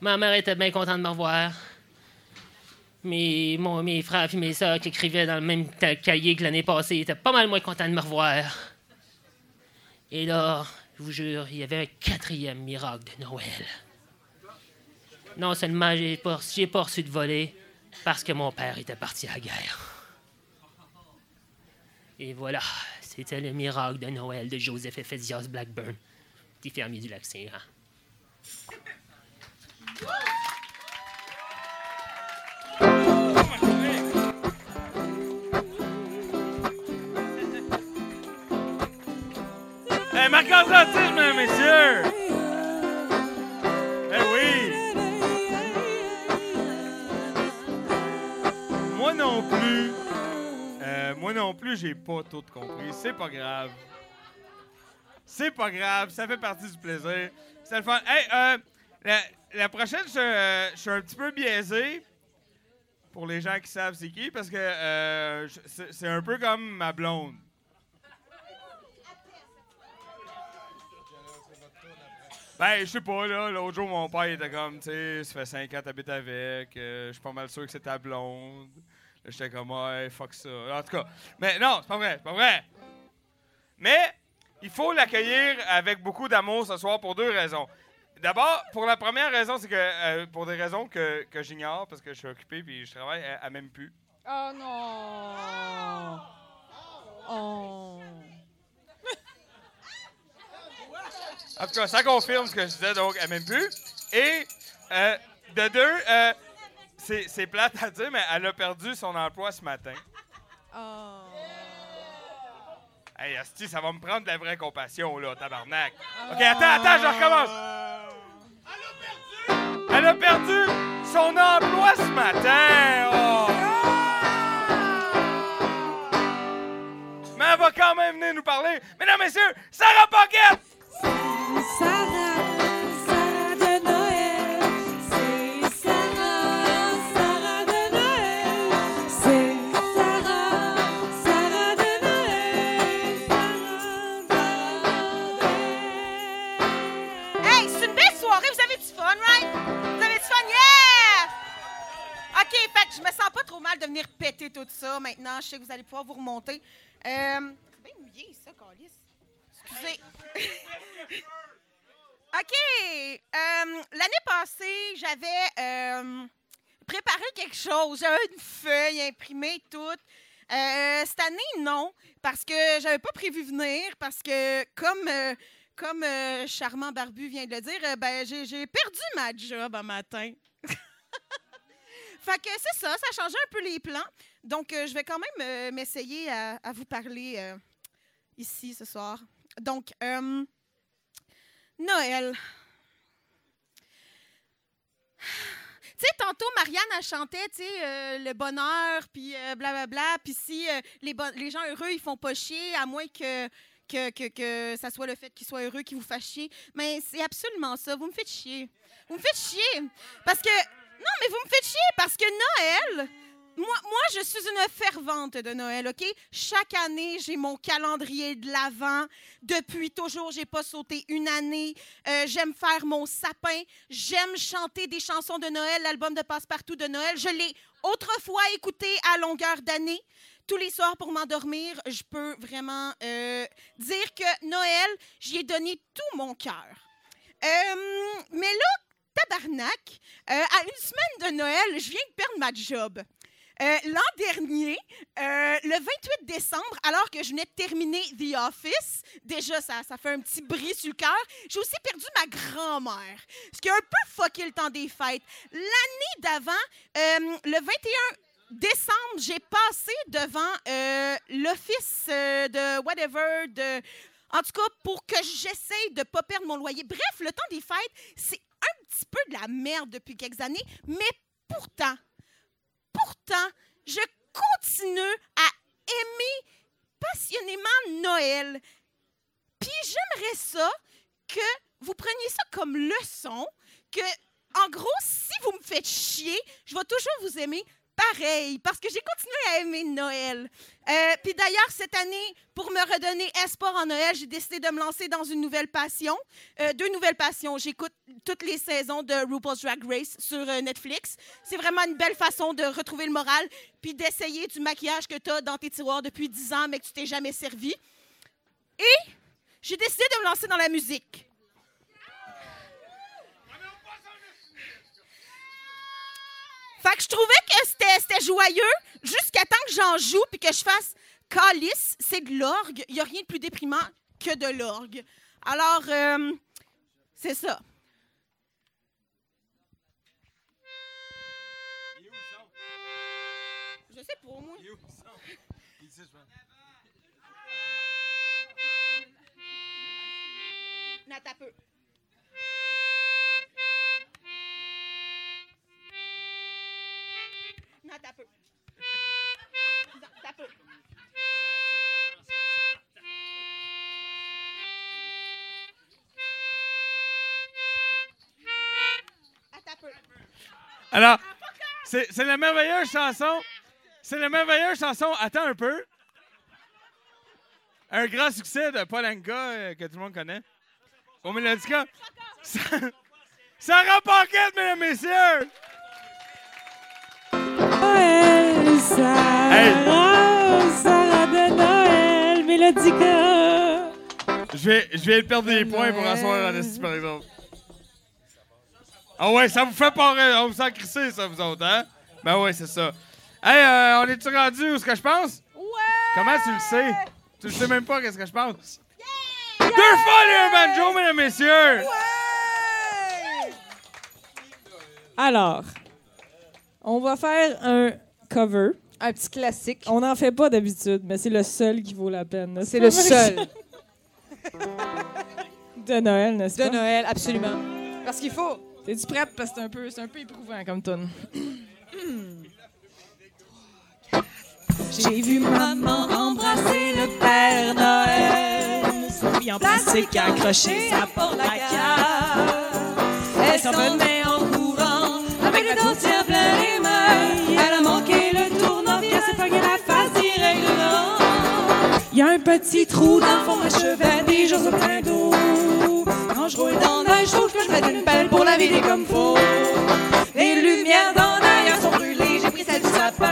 Ma mère était bien contente de me revoir. Mes, mon- mes frères et mes soeurs qui écrivaient dans le même cahier que l'année passée étaient pas mal moins contents de me revoir. Et là, je vous jure, il y avait un quatrième miracle de Noël. Non seulement j'ai pas, pas reçu de volée, parce que mon père était parti à la guerre. Et voilà, c'était le miracle de Noël de Joseph Ephésias Blackburn, petit fermier du lac Saint-Jean. Marc-André Autiste, mesdames et messieurs! Eh oui! Moi non plus. euh, moi non plus, j'ai pas tout compris. C'est pas grave. C'est pas grave, ça fait partie du plaisir. C'est le fun. Hey, euh, la, prochaine, je, euh, je suis un petit peu biaisé. Pour les gens qui savent c'est qui, parce que c'est un peu comme ma blonde. Ben, je sais pas, là. L'autre jour, mon père était comme, tu sais, ça fait 5 ans que t'habites avec. euh, Je suis pas mal sûr que c'est ta blonde. Là, j'étais comme, ouais, fuck ça. En tout cas, mais non, c'est pas vrai, c'est pas vrai. Mais, il faut l'accueillir avec beaucoup d'amour ce soir pour deux raisons. D'abord, pour la première raison, c'est que, euh, pour des raisons que, que j'ignore, parce que je suis occupé puis je travaille à, à même plus. Oh non! Oh! En tout cas, ça confirme ce que je disais, donc elle m'aime plus. Et euh, de deux, euh, c'est c'est plate à dire, mais elle a perdu son emploi ce matin. Oh! Hey, Asti, ça va me prendre de la vraie compassion, là, tabarnak. OK, attends, attends, je recommence. Elle a perdu son emploi ce matin. oh. Mais elle va quand même venir nous parler. Mesdames, messieurs, Sarah Pocket! Trop mal de venir péter tout ça maintenant. Je sais que vous allez pouvoir vous remonter. Euh, c'est bien mouillé, ça, Calis. Excusez. [LAUGHS] OK. euh, L'année passée, j'avais euh, préparé quelque chose. J'avais [LAUGHS] une feuille imprimée, toute. Euh, cette année, non, parce que j'avais pas prévu venir, parce que comme, comme Charmant Barbu vient de le dire, ben, j'ai perdu ma job un matin. [LAUGHS] fait que c'est ça, ça a changé un peu les plans. Donc, euh, je vais quand même euh, m'essayer à, vous parler euh, ici ce soir. Donc, Noël. [SIGHS] Tu sais, tantôt, Marianne, elle chantait, tu sais, le bonheur, puis blablabla. Puis si les, gens heureux, ils font pas chier, à moins que, que, que, que ça soit le fait qu'ils soient heureux qui vous fasse chier. Mais c'est absolument ça. Vous me faites chier. Vous me faites chier. Parce que... Non, mais vous me faites chier parce que Noël... Moi, moi, je suis une fervente de Noël, OK? Chaque année, j'ai mon calendrier de l'Avent. Depuis toujours, j'ai pas sauté une année. Euh, j'aime faire mon sapin. J'aime chanter des chansons de Noël, l'album de Passepartout de Noël. Je l'ai autrefois écouté à longueur d'année. Tous les soirs pour m'endormir, je peux vraiment euh, dire que Noël, j'y ai donné tout mon cœur. Euh, à une semaine de Noël, je viens de perdre ma job. Euh, L'an dernier, euh, le 28 décembre, alors que je venais de terminer The Office, déjà, ça, ça fait un petit bris sur le cœur, j'ai aussi perdu ma grand-mère, ce qui a un peu fucké le temps des fêtes. L'année d'avant, le 21 décembre, j'ai passé devant l'office de whatever, de... En tout cas, pour que j'essaye de ne pas perdre mon loyer. Bref, le temps des fêtes, c'est petit peu de la merde depuis quelques années, mais pourtant, pourtant, je continue à aimer passionnément Noël. Puis j'aimerais ça que vous preniez ça comme leçon, que, en gros, si vous me faites chier, je vais toujours vous aimer pareil, parce que j'ai continué à aimer Noël. Euh, Puis d'ailleurs, cette année, pour me redonner espoir en Noël, j'ai décidé de me lancer dans une nouvelle passion. Euh, deux nouvelles passions. J'écoute toutes les saisons de RuPaul's Drag Race sur euh, Netflix. C'est vraiment une belle façon de retrouver le moral, puis d'essayer du maquillage que tu as dans tes tiroirs depuis 10 ans, mais que tu t'es jamais servi. Et j'ai décidé de me lancer dans la musique. Fait que je trouvais que c'était joyeux jusqu'à temps que j'en joue puis que je fasse calice, c'est de l'orgue. Il n'y a rien de plus déprimant que de l'orgue. Alors, euh, c'est ça. Je sais pas, moi. T'as peu. Peu. Alors, c'est la merveilleuse chanson. C'est la merveilleuse chanson Attends un peu. Un grand succès de Paul Anka euh, que tout le monde connaît. Au Mélodica. Sarah Paquette, mesdames messieurs! Sarah de Noël, Mélodica. Je vais, je vais perdre des points pour asseoir en esti, par exemple. Ah ouais, ça vous fait pas rire. On vous sent crisser, ça, vous autres, hein? Ben ouais, c'est ça. Hey, euh, on est-tu rendu où ce que je pense? Ouais! Comment tu le sais? Tu le sais même pas qu'est-ce que je pense? Deux fois les banjo, mesdames et messieurs! Alors, on va faire un cover. Un petit classique. On n'en fait pas d'habitude, mais c'est le seul qui vaut la peine. C'est le seul [LAUGHS] De Noël, n'est-ce de pas? Noël, absolument. Parce qu'il faut. T'es-tu prête? Parce que c'est un peu, c'est un peu éprouvant comme tonne. [COUGHS] J'ai vu maman embrasser le Père Noël. Fille en plastique accroché sa porte à Elle s'en venait en courant avec le dentier plein s'est pogné la face direct dedans. Il y a un petit trou dans le fond de chevet, des jours au plein d'eau. Quand je roule dans la trouve que je mets une pelle pour la vider comme faut. Les lumières dans l'air sont brûlées, j'ai pris celle du sapin.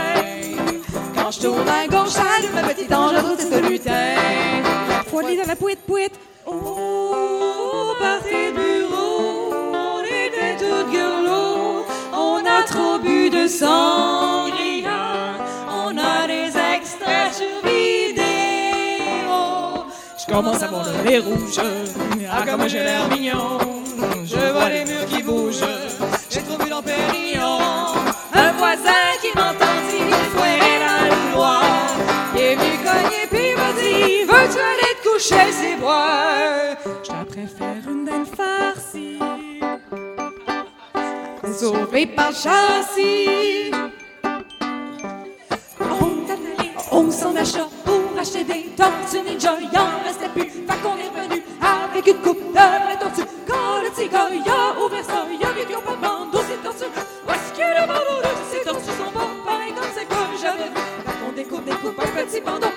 Quand je tourne à gauche, j'allume ma petite ange, trouve c'est ce lutin. Aller dans la pouette pouette. Oh, par tes bureaux, on était toutes gueulots. On a trop bu de sangria, Je commence à voir le nez rouge, ah comme j'ai l'air mignon. Je vois les murs qui bougent, j'ai trop bu dans Pérignon. Un voisin qui m'entendit fouetter dans le couloir. Il est venu cogner puis m'a dit Veux-tu aller te coucher, c'est boire Je préfère une dinde farcie. Sauvé par châssis. On est allé acheter des tortues ninja. Il en restait plus, fait qu'on est revenu avec une coupe de vraies tortues. Quand le il a ouvert ça, il a vu qu'ils pas de bande tortues. Où est-ce que le bandeau de ces tortues sont pas pareils comme c'est que j'avais vu? Fait qu'on découpe, découpe un petit bandeau.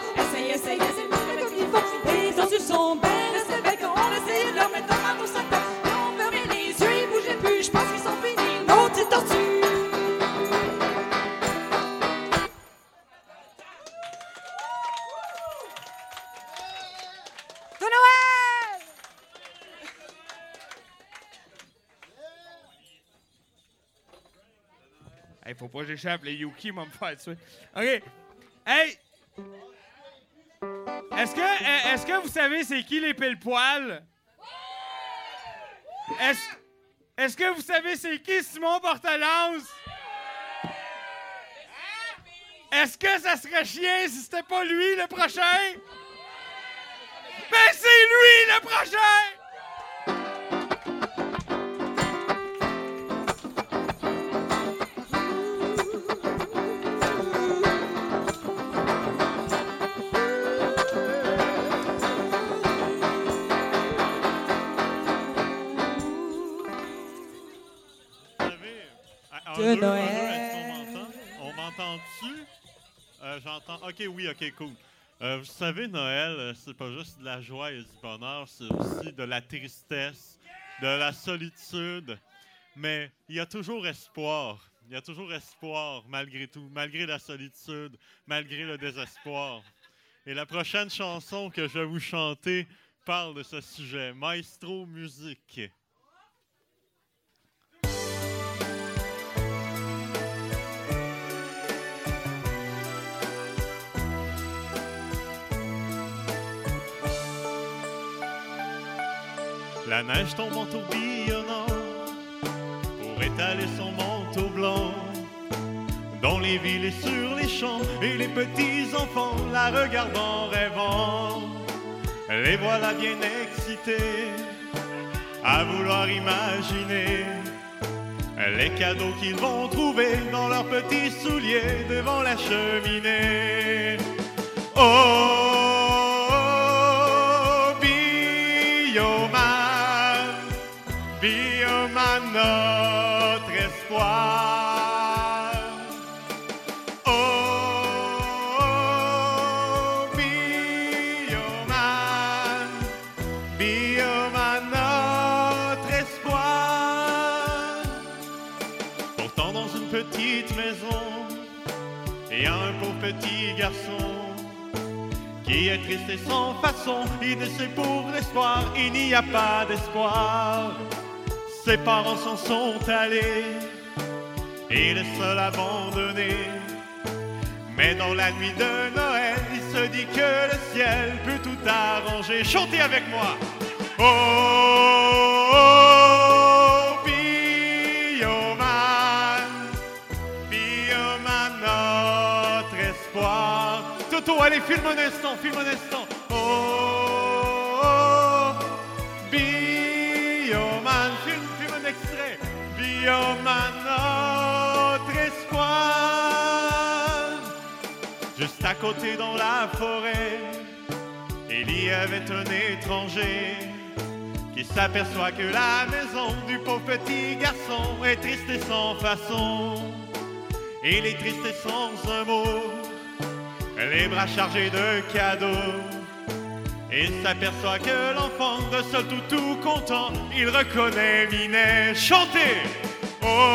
Hey, faut pas que j'échappe, les Yuki vont me faire tuer. OK. Hey! Est-ce que, est-ce que vous savez c'est qui les pile-poils? Est-ce, est-ce que vous savez c'est qui Simon Portelance? Est-ce que ça serait chien si c'était pas lui le prochain? Ben c'est lui le prochain! Oui, ok, cool. Euh, vous savez, Noël, euh, c'est pas juste de la joie et du bonheur, c'est aussi de la tristesse, de la solitude. Mais il y a toujours espoir. Il y a toujours espoir, malgré tout, malgré la solitude, malgré le désespoir. Et la prochaine chanson que je vais vous chanter parle de ce sujet. Maestro Musique. La neige tombe en tourbillonnant pour étaler son manteau blanc dans les villes et sur les champs et les petits enfants la regardant rêvant. Les voilà bien excités à vouloir imaginer les cadeaux qu'ils vont trouver dans leurs petits souliers devant la cheminée. Oh, notre espoir. Oh, Bioman, Bioman, notre espoir. Pourtant, dans une petite maison, a un pauvre petit garçon qui est triste et sans façon. Il ne sait pour l'espoir, il n'y a pas d'espoir. Ses parents s'en sont allés, il est seul abandonné. Mais dans la nuit de Noël, il se dit que le ciel peut tout arranger. Chantez avec moi! Oh, Bioman, Bioman, notre espoir. Toto, allez, filme un instant, filme un instant. Oh, Juste à côté dans la forêt, il y avait un étranger qui s'aperçoit que la maison du pauvre petit garçon est triste et sans façon. Il est triste et sans un mot, les bras chargés de cadeaux. Il s'aperçoit que l'enfant, de tout tout content, il reconnaît Minet. Chantez! Oh,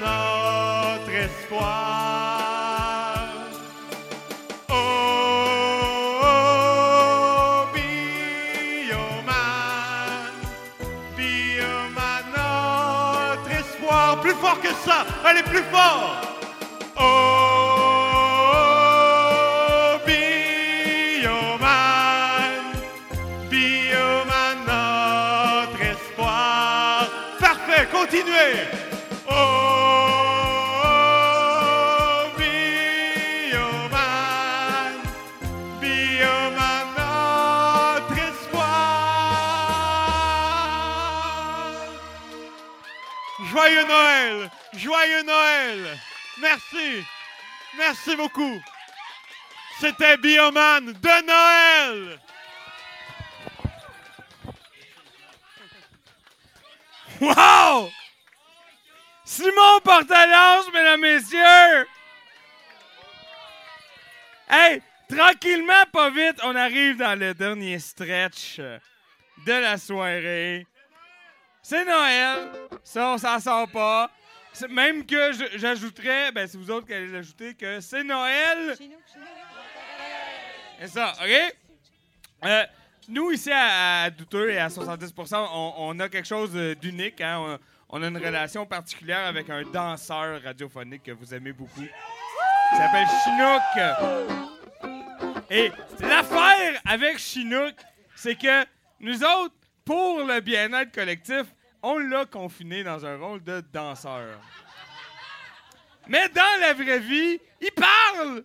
notre espoir. Oh, notre espoir. Plus fort que ça, allez plus fort. Oh, Joyeux Noël! Joyeux Noël! Merci! Merci beaucoup! C'était Bioman de Noël! Wow! Simon Portalance, mesdames, messieurs! Hey, tranquillement, pas vite, on arrive dans le dernier stretch de la soirée. C'est Noël, ça, on s'en sort pas. Même que j'ajouterais, ben c'est vous autres qui allez l'ajouter, que c'est Noël. C'est ça, OK? Euh, nous, ici, à, à Douteux et à 70 on, on a quelque chose d'unique. Hein? On, on a une relation particulière avec un danseur radiophonique que vous aimez beaucoup. Il s'appelle Chinook. Et l'affaire avec Chinook, c'est que nous autres, pour le bien-être collectif, on l'a confiné dans un rôle de danseur. Mais dans la vraie vie, il parle!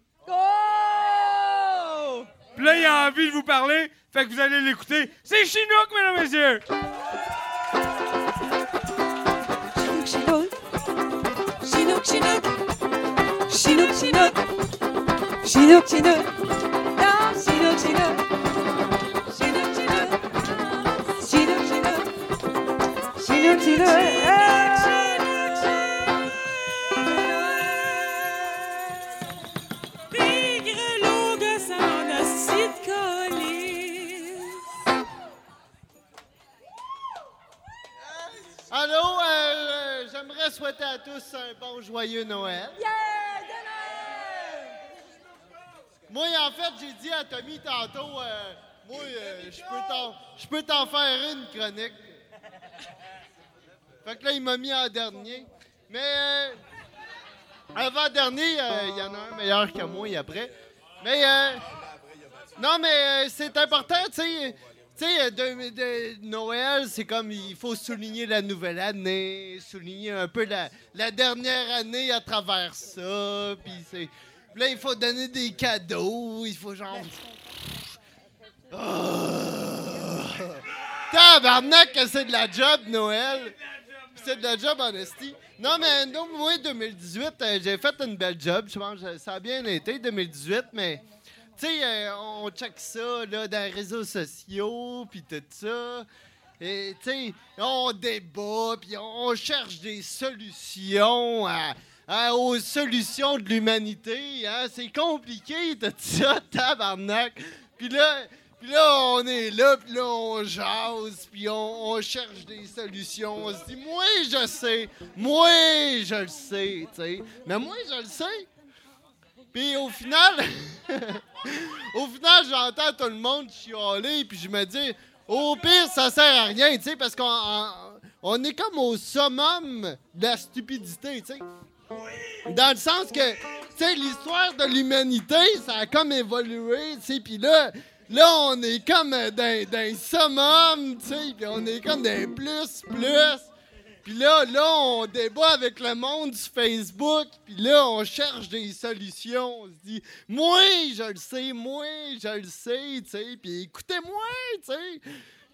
Puis là, il a envie de vous parler, fait que vous allez l'écouter. C'est Chinook, mesdames et messieurs! Şinuk şinuk. Şinuk şinuk. Şinuk şinuk. Tam şinuk şinuk. Şinuk şinuk. J'aimerais souhaiter à tous un bon joyeux Noël. Moi, en fait, j'ai dit à Tommy tantôt, euh, moi, euh, je peux t'en- je peux t'en faire une chronique. Fait que là, il m'a mis en dernier. Mais euh, avant-dernier, euh, il y en a un meilleur que moi et après. Mais euh, non, mais euh, c'est important, tu sais. Tu sais, euh, de, de- Noël, c'est comme il faut souligner la nouvelle année, souligner un peu la, dernière année à travers ça. Puis c'est. là, il faut donner des cadeaux, il faut genre. Oh! Tabarnak, que c'est de la job, Noël! C'est de la job en esti. Non, mais non, moi, 2018, euh, j'ai fait une belle job. Je pense ça a bien été, 2018, mais... Tu euh, on check ça, là, dans les réseaux sociaux, puis tout ça. Et, on débat, puis on cherche des solutions aux solutions de l'humanité. Hein? C'est compliqué, tout ça, [LAUGHS] tabarnak. Puis là, puis là, on est là, puis là, on jase, puis on, cherche des solutions. On se dit, moi, je sais, moi, je le sais, sais. Mais moi, je le sais. Puis au final, [LAUGHS] au final, j'entends tout le monde chialer, puis je me dis, au pire, ça sert à rien, tu sais, parce qu'on on- est comme au summum de la stupidité, tu sais. Dans le sens que, tu sais, l'histoire de l'humanité, ça a comme évolué, tu sais, puis là, là, on est comme le summum, tu sais, on est comme des plus, plus. Puis là, là, on débat avec le monde sur Facebook, puis là, on cherche des solutions. On se dit, moi, je le sais, moi, je le sais, tu sais, puis écoutez-moi, tu sais.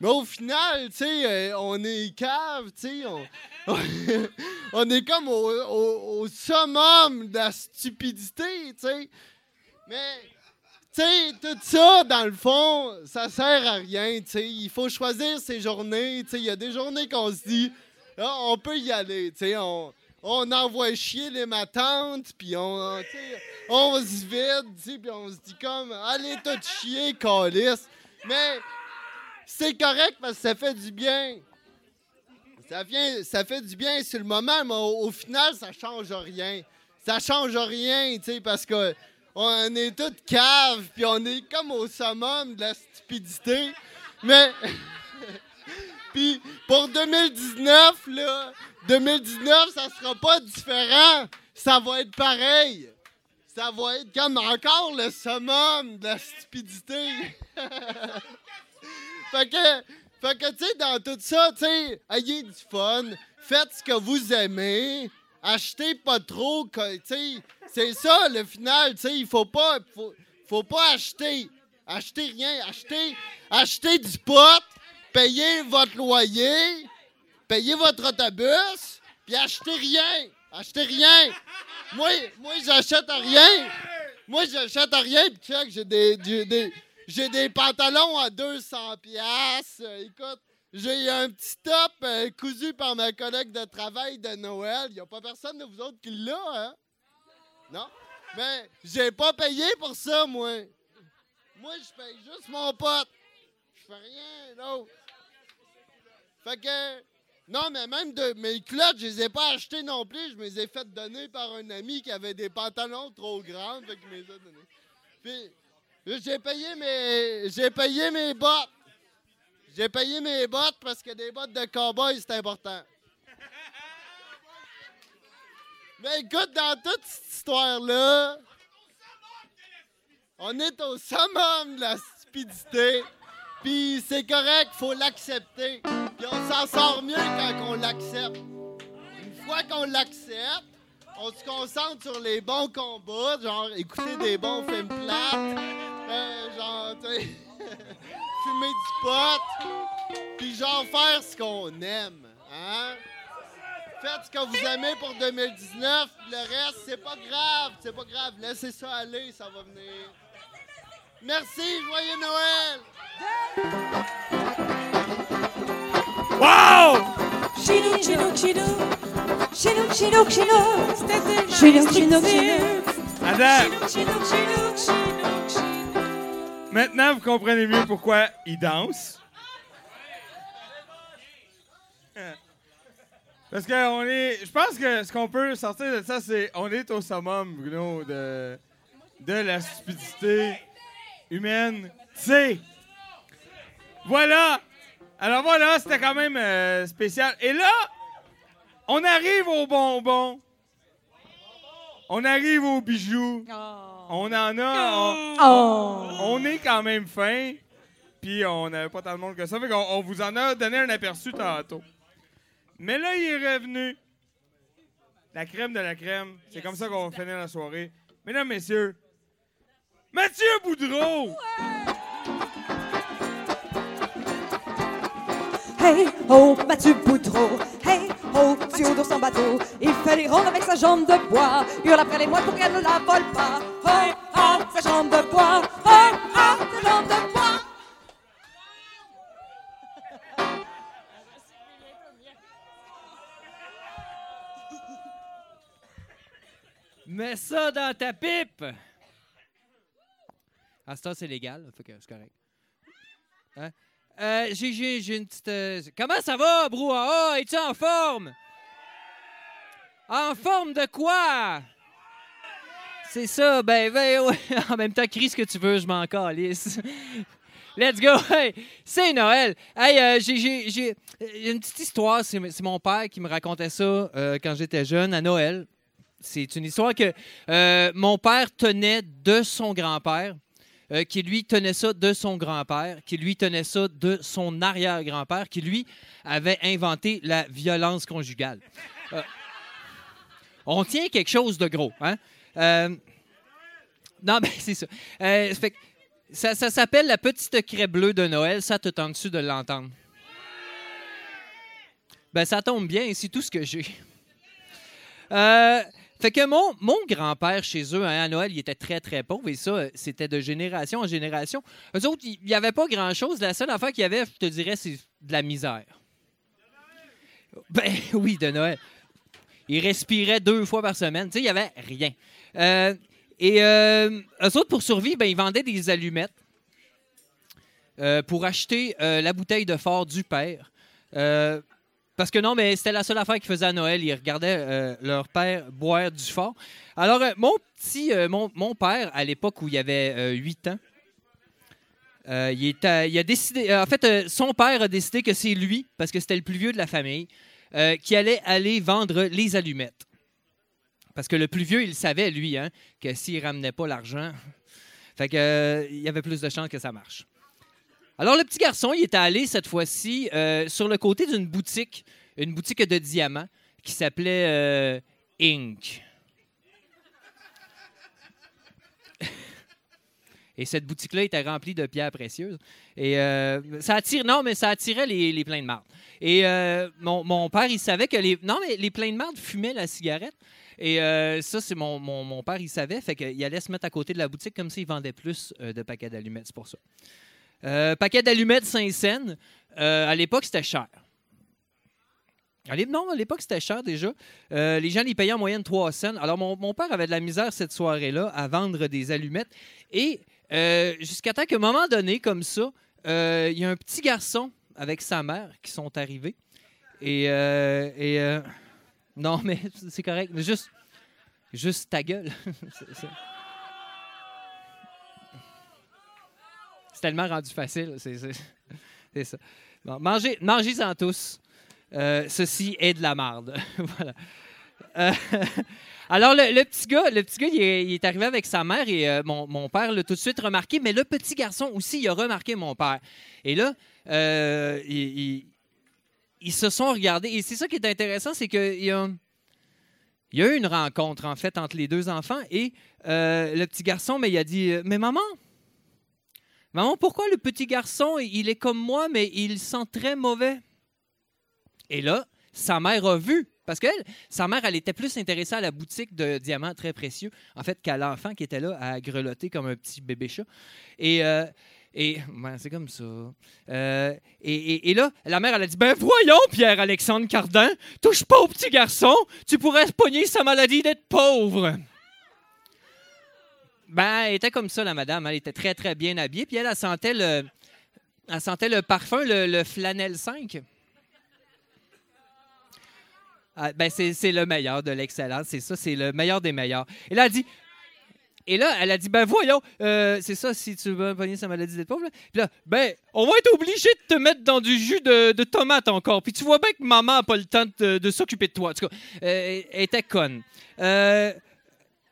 Mais au final, tu sais, euh, on est cave, tu sais, on, [LAUGHS] on est comme au, au- au summum de la stupidité, tu sais. Mais, tu sais, tout ça, dans le fond, ça sert à rien, tu sais. Il faut choisir ses journées, tu sais. Il y a des journées qu'on se dit, ah, on peut y aller, tu. On, envoie chier les matantes, puis on, on se vide, puis on se dit comme, allez tout chier, calice. Mais c'est correct parce que ça fait du bien. Ça, fait du bien sur le moment, mais au, au final, ça change rien. Ça change rien, tu sais, parce que on est toutes caves, puis on est comme au summum de la stupidité. Mais, [LAUGHS] puis pour 2019, là, 2019, ça sera pas différent. Ça va être pareil. Ça va être comme encore le summum de la stupidité. [LAUGHS] fait que, fait que tu sais, dans tout ça, tu sais, ayez du fun, faites ce que vous aimez, achetez pas trop, tu sais, c'est ça le final, tu sais, il faut pas, faut, faut pas acheter, achetez rien, achetez, achetez du pot, payez votre loyer, payez votre autobus, puis achetez rien, achetez rien. Moi, moi j'achète rien. Moi, j'achète rien, puis check, j'ai des, j'ai des, j'ai des pantalons à 200 pièces. Écoute, j'ai un petit top euh, cousu par ma collègue de travail de Noël. Il n'y a pas personne de vous autres qui l'a, hein? Non? Mais j'ai pas payé pour ça, moi. Moi, je paye juste mon pote. Rien, d'autre. Fait que... Non, mais même de mes culottes, je les ai pas achetées non plus. Je me les ai fait donner par un ami qui avait des pantalons trop grands. Fait je me les ai donnés. Puis, j'ai payé mes... J'ai payé mes bottes. J'ai payé mes bottes parce que des bottes de cowboy, c'est important. Mais écoute, dans toute cette histoire-là, on est au summum de la stupidité. Puis c'est correct, faut l'accepter. Puis on s'en sort mieux quand on l'accepte. Une fois qu'on l'accepte, on se concentre sur les bons combats, genre écouter des bons films plates, euh, genre, [LAUGHS] fumer du pot, puis genre faire ce qu'on aime, hein? Faites ce que vous aimez pour 2019, puis le reste, c'est pas grave, c'est pas grave, laissez ça aller, ça va venir. Merci, joyeux Noël! Wow! Chinook, chinook, chinook. Chinook, chinook, chinook. C'était le Chinook, chinook, Attends, Chinook, chinook, chinook, chinook. maintenant vous comprenez mieux pourquoi il danse. Parce que on est. Je pense que ce qu'on peut sortir de ça, c'est on est au summum, Bruno, de, de la stupidité humaine. C'est. Voilà! Alors voilà, c'était quand même euh, spécial. Et là, on arrive aux bonbons. On arrive aux bijoux. On en a. On, Oh. on est quand même fin. Puis on n'avait pas tant de monde que ça. Fait qu'on on vous en a donné un aperçu tantôt. Mais là, il est revenu. La crème de la crème. C'est comme ça qu'on va finir la soirée. Mesdames, messieurs, Mathieu Boudreau! Hey, oh, Mathieu Boudreau. Hey, oh, Théodore son bateau. Il fait les rondes avec sa jambe de bois. Hurle après les moines pour qu'elle ne la vole pas. Oh, oh, sa jambe de bois. Oh, oh, sa jambe de bois. Mets ça dans ta pipe! À ce temps, c'est légal, c'est correct. Hein? Euh, j'ai, une petite. euh, Comment ça va, Brouhaha? Es-tu en forme? En forme de quoi? C'est ça, ben, ben, ouais. [LAUGHS] En même temps, crie ce que tu veux, je m'en calisse. Let's go! Hey, c'est Noël! Hey, euh, j'ai, euh, une petite histoire. C'est, mon père qui me racontait ça quand j'étais jeune, à Noël. C'est une histoire que mon père tenait de son grand-père, euh, qui lui tenait ça de son grand-père, qui lui tenait ça de son arrière-grand-père, qui lui avait inventé la violence conjugale. Euh, on tient quelque chose de gros, hein? Euh, non, [LAUGHS] mais c'est ça, ça s'appelle la petite craie bleue de Noël. Ça te tente dessus de l'entendre? Ben, ça tombe bien, c'est tout ce que j'ai. Euh, fait que mon, mon grand-père chez eux, hein, à Noël, il était très, très pauvre et ça, euh, c'était de génération en génération. Eux autres, il n'y avait pas grand-chose. La seule affaire qu'il y avait, je te dirais, c'est de la misère. Ben [LAUGHS] oui, de Noël. Il respirait deux fois par semaine. Tu sais, il n'y avait rien. Euh, et euh, eux autres, pour survivre, ben, ils vendaient des allumettes euh, pour acheter la bouteille de fort du père. Parce que non, mais c'était la seule affaire qu'ils faisaient à Noël. Ils regardaient euh, leur père boire du fort. Alors, euh, mon petit, euh, mon, père, à l'époque où il avait 8 ans, il, a décidé. en fait, son père a décidé que c'est lui, parce que c'était le plus vieux de la famille, qui allait aller vendre les allumettes. Parce que le plus vieux, il savait, lui, hein, que s'il ramenait pas l'argent, [LAUGHS] il y avait plus de chances que ça marche. Alors, le petit garçon, il était allé cette fois-ci euh, sur le côté d'une boutique, une boutique de diamants qui s'appelait euh, Inc. Et cette boutique-là était remplie de pierres précieuses. Et euh, ça attire, non, mais ça attirait les, les pleins de marde. Et mon, mon père, il savait que les, non, mais les pleins de marde fumaient la cigarette. Et ça, c'est mon, mon, mon père, il savait. Fait qu'il allait se mettre à côté de la boutique comme s'il vendait plus de paquets d'allumettes. C'est pour ça. Euh, paquet d'allumettes 5 cents. Euh, à l'époque, c'était cher. Non, à l'époque, c'était cher déjà. Euh, les gens les payaient en moyenne 3 cents. Alors, mon, mon père avait de la misère cette soirée-là à vendre des allumettes. Et euh, jusqu'à temps qu'à un moment donné, comme ça, il y a un petit garçon avec sa mère qui sont arrivés. Et, et non, mais c'est correct. Juste, juste ta gueule. [LAUGHS] C'est- C'est tellement rendu facile. [LAUGHS] c'est- ça. Bon, mangez, mangez-en tous. Euh, ceci est de la marde. [LAUGHS] voilà. Euh, [LAUGHS] alors, le, petit gars, le petit gars il, est, arrivé avec sa mère et euh, mon, père l'a tout de suite remarqué, mais le petit garçon aussi, il a remarqué mon père. Et là, euh, il- il- ils se sont regardés. Et c'est ça qui est intéressant, c'est qu'il y a, il y a eu une rencontre, en fait, entre les deux enfants. Et le petit garçon, mais il a dit Mais maman, maman, pourquoi le petit garçon, il est comme moi, mais il sent très mauvais? Et là, sa mère a vu. Parce qu'elle, sa mère, elle était plus intéressée à la boutique de diamants très précieux, en fait, qu'à l'enfant qui était là à grelotter comme un petit bébé chat. Et. euh, et ben, c'est comme ça. Euh, et là, la mère, elle a dit Ben voyons, Pierre-Alexandre Cardin, touche pas au petit garçon, tu pourrais se pogner sa maladie d'être pauvre. Ben, elle était comme ça, la madame. Elle était très, très bien habillée. Puis elle, elle sentait le, elle sentait le parfum, le, flanel 5. Ah, ben, c'est le meilleur de l'excellence, c'est ça, c'est le meilleur des meilleurs. Et là, elle dit, elle a dit, ben voyons, euh, c'est ça, si tu veux pogner sa maladie d'être pauvre. Puis là, ben, on va être obligé de te mettre dans du jus de, de tomate encore. Puis tu vois bien que maman n'a pas le temps de, de s'occuper de toi. En tout cas, euh, elle était conne. Euh,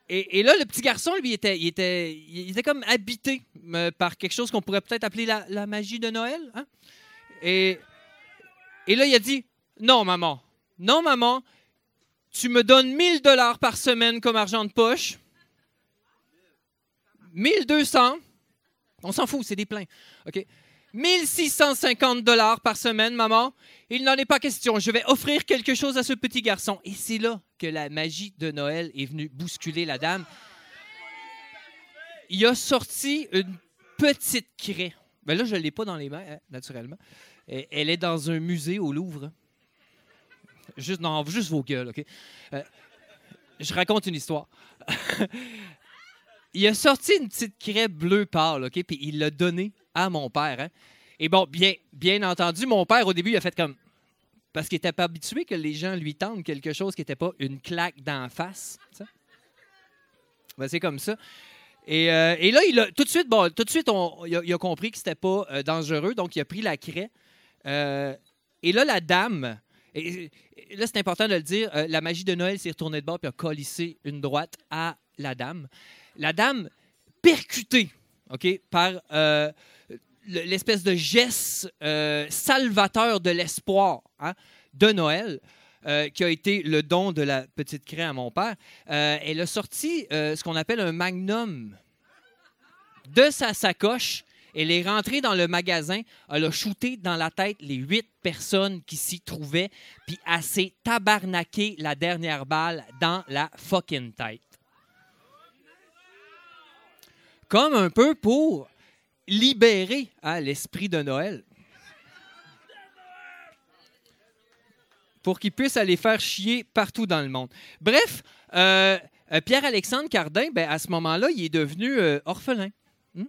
et, là, le petit garçon, lui, il était, comme habité euh, par quelque chose qu'on pourrait peut-être appeler la, magie de Noël. hein. Et, là, il a dit, non, maman, non, maman, tu me donnes 1000 dollars par semaine comme argent de poche. 1200. On s'en fout, c'est des pleins. 1650 dollars par semaine, maman. Il n'en est pas question. Je vais offrir quelque chose à ce petit garçon. Et c'est là que la magie de Noël est venue bousculer la dame. Il a sorti une petite craie. Ben là, je ne l'ai pas dans les mains, hein, naturellement. Elle est dans un musée au Louvre. Juste, non, juste vos gueules, OK? Euh, je raconte une histoire. [LAUGHS] il a sorti une petite craie bleu pâle, OK? Puis il l'a donnée à mon père. hein. Et bon, bien, bien entendu, mon père, au début, il a fait comme. Parce qu'il n'était pas habitué que les gens lui tendent quelque chose qui n'était pas une claque d'en face. Ben, c'est comme ça. Et, euh, et là, il a, tout de suite, bon, tout de suite, on- il, a, compris que c'était pas euh, dangereux, donc il a pris la craie. Euh, et là, la dame, et, là, c'est important de le dire, la magie de Noël s'est retournée de bord puis a collissé une droite à la dame. La dame percutée, OK, par l'espèce de geste euh, salvateur de l'espoir hein, de Noël. euh, qui a été le don de la petite craie à mon père, euh, elle a sorti ce qu'on appelle un magnum de sa sacoche. Elle est rentrée dans le magasin, elle a shooté dans la tête les huit personnes qui s'y trouvaient, puis elle s'est tabarnaqué la dernière balle dans la fucking tête. Comme un peu pour libérer hein, l'esprit de Noël. Pour qu'il puisse aller faire chier partout dans le monde. Bref, euh, euh, Pierre-Alexandre Cardin, ben, à ce moment-là, il est devenu euh, orphelin. Hmm?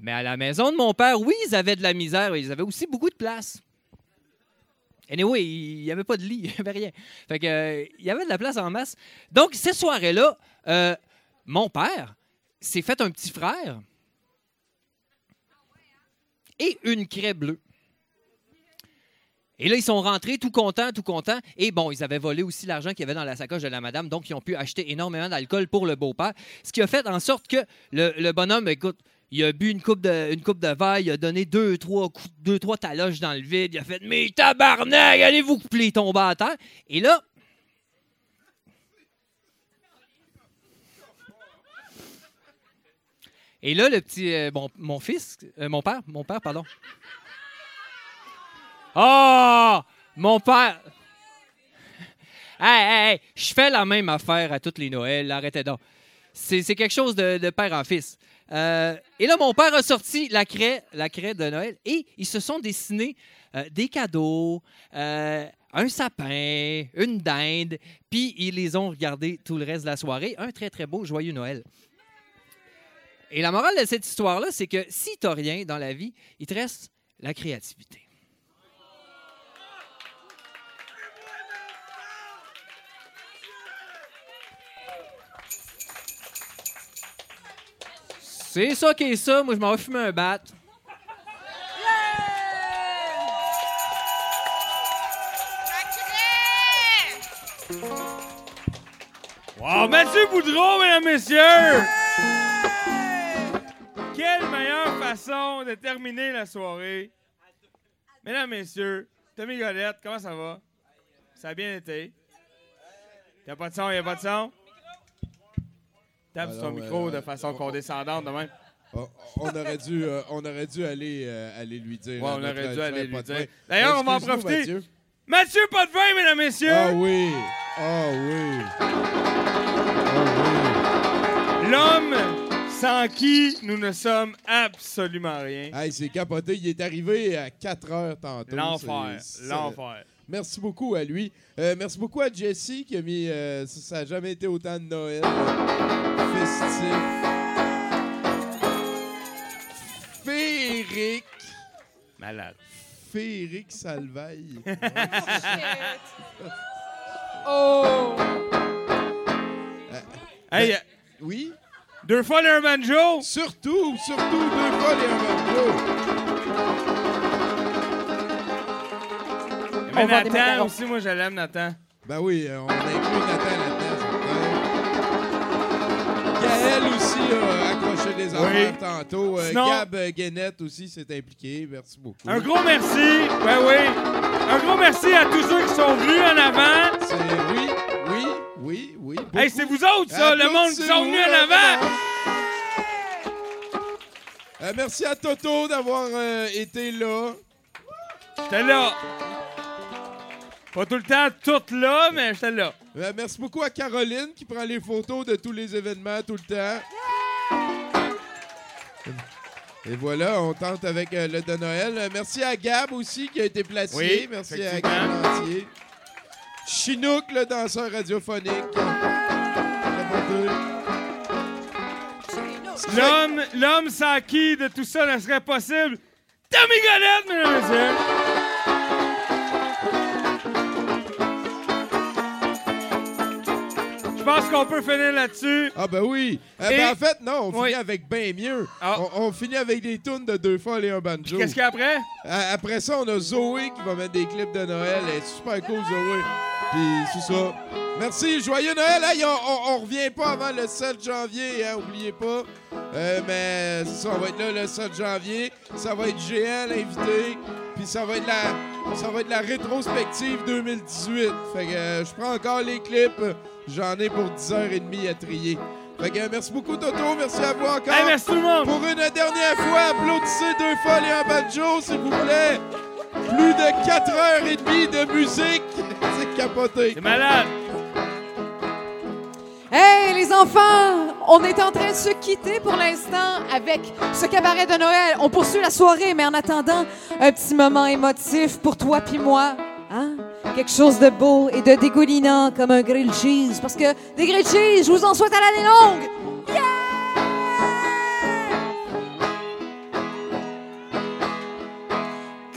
Mais à la maison de mon père, oui, ils avaient de la misère, ils avaient aussi beaucoup de place. Anyway, il n'y avait pas de lit, [LAUGHS] il n'y avait rien. Fait que, il y avait de la place en masse. Donc, ces soirées-là, euh, mon père s'est fait un petit frère et une craie bleue. Et là, ils sont rentrés tout contents, tout contents. Et bon, ils avaient volé aussi l'argent qu'il y avait dans la sacoche de la madame, donc ils ont pu acheter énormément d'alcool pour le beau-père. Ce qui a fait en sorte que le, bonhomme, écoute, il a bu une coupe de, une il a donné deux, trois, deux, trois taloches dans le vide. Il a fait Mais tabarnak, allez-vous couper tomber à terre. Et là, Et là, le petit, euh, bon, mon fils, euh, mon père, mon père, pardon. Oh, mon père. Hey, hey, je fais la même affaire à toutes les Noëls, arrêtez donc. C'est quelque chose de, de père en fils. Euh, et là, mon père a sorti la craie, la craie de Noël et ils se sont dessinés des cadeaux, un sapin, une dinde, puis ils les ont regardés tout le reste de la soirée. Un très, très beau, joyeux Noël. Et la morale de cette histoire-là, c'est que si tu n'as rien dans la vie, il te reste la créativité. C'est ça qui est ça. Moi, je m'en vais fumer un bat. Wow, Mathieu Boudreau, mesdames, messieurs! Quelle meilleure façon de terminer la soirée? Mesdames, messieurs, Tommy Golette, comment ça va? Ça a bien été? Y'a pas de son, y'a pas de son? Tape sur ton micro euh, de façon condescendante de même. On, on aurait dû, euh, on aurait dû aller, euh, aller lui dire. Ouais, on aurait dû aller lui dire. D'ailleurs, on va en profiter. Mathieu. Mathieu Potvin, mesdames, messieurs! Ah oui! Ah oui! Ah L'homme sans qui nous ne sommes absolument rien. Hey, c'est capoté. Il est arrivé à 4 heures tantôt. L'enfer, l'enfer. Merci beaucoup à lui. Euh, merci beaucoup à Jesse qui a mis. euh, ça- ça n'a jamais été autant de Noël. Festif. Féerique. Malade. Féerique Salvaille. [LAUGHS] Oh! Hey, euh, oui? Deux fois le banjo! Surtout, surtout deux fois les banjo. Mais Nathan aussi, moi je l'aime, Nathan. Ben oui, euh, on inclut Nathan là-dedans. Gaël aussi a accroché des affaires tantôt. Euh, Sinon- Gab euh, Guénette aussi s'est impliqué. Merci beaucoup. Un gros merci. Ben oui. Un gros merci à tous ceux qui sont venus en avant. C'est- Oui, oui, oui. Hey, c'est vous autres, ça, le monde qui sont venus en avant. Euh, merci à Toto d'avoir euh, été là. J'étais là. Pas tout le temps tout là, mais j'étais là. Euh, merci beaucoup à Caroline qui prend les photos de tous les événements tout le temps. Et voilà, on tente avec le de Noël. Merci à Gab aussi qui a été placé. Oui, merci à. Gab Lantier. Chinook, le danseur radiophonique. L'homme, l'homme sans qui de tout ça ne serait possible. Tommy Golette, mesdames et messieurs. Je pense qu'on peut finir là-dessus. Ah ben oui. Euh, Et- ben, en fait, non, on Oui. finit avec bien mieux. Ah. On, on finit avec des tunes de deux fois et un banjo. Qu'est-ce qu'il y a après? Euh, Après ça, on a Zoé qui va mettre des clips de Noël. Elle est super cool, Zoé. Puis c'est ça. Merci, joyeux Noël. Hey, on, on- on revient pas avant le 7 janvier, hein, oubliez pas. Euh, mais ça, on va être là le 7 janvier. Ça va être géant, l'invité. Puis ça va être la, ça va être la rétrospective 2018. Fait que euh, je prends encore les clips. J'en ai pour 10h30 à trier. Fait que euh, merci beaucoup, Toto. Merci à vous encore. Hey, merci tout le monde. Pour une dernière fois, applaudissez deux fois les banjo, s'il vous plaît. Plus de 4h30 de musique. C'est malade. Hey, les enfants, on est en train de se quitter pour l'instant avec ce cabaret de Noël. On poursuit la soirée, mais en attendant, un petit moment émotif pour toi puis moi. Hein? Quelque chose de beau et de dégoulinant comme un grilled cheese. Parce que des grilled cheese, je vous en souhaite à l'année longue.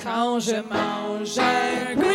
Quand je mange un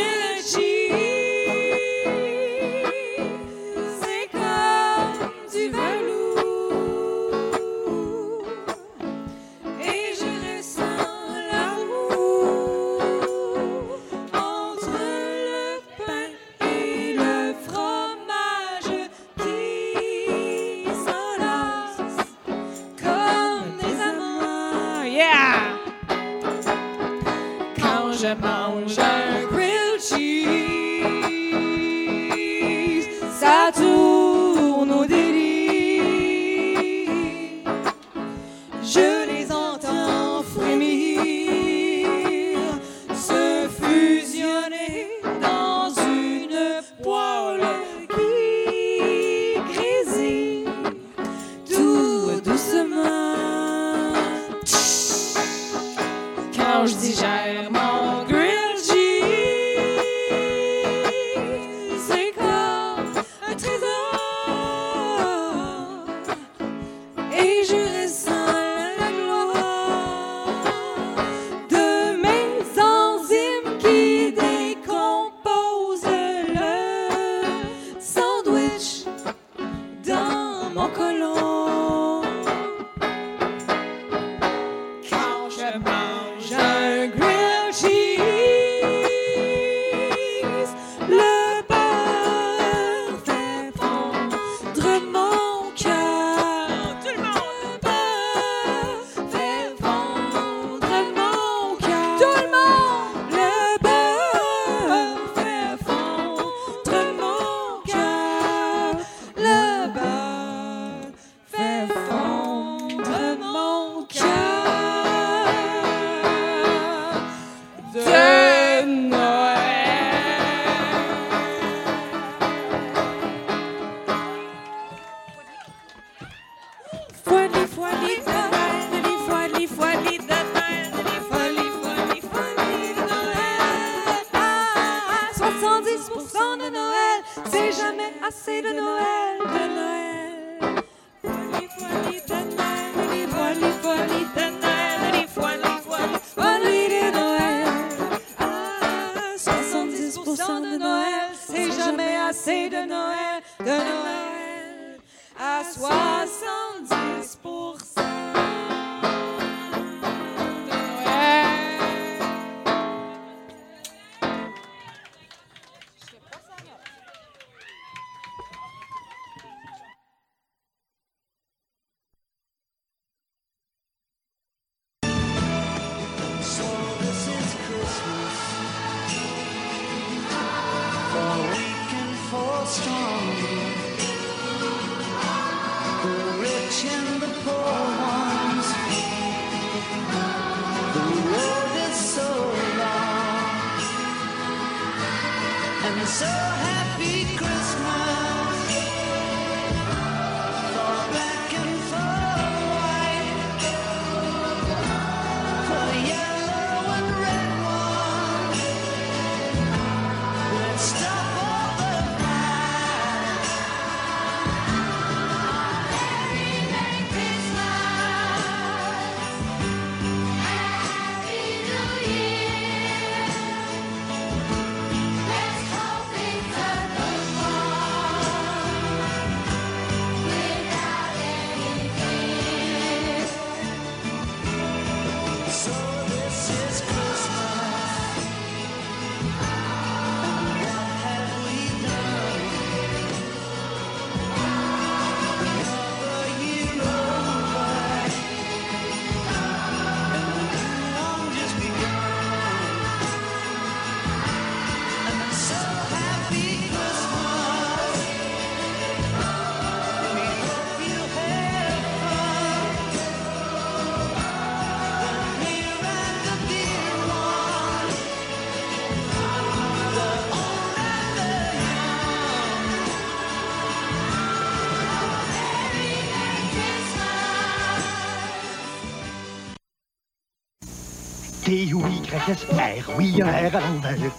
T-U-Y-S-R, oui, un R à l'envers.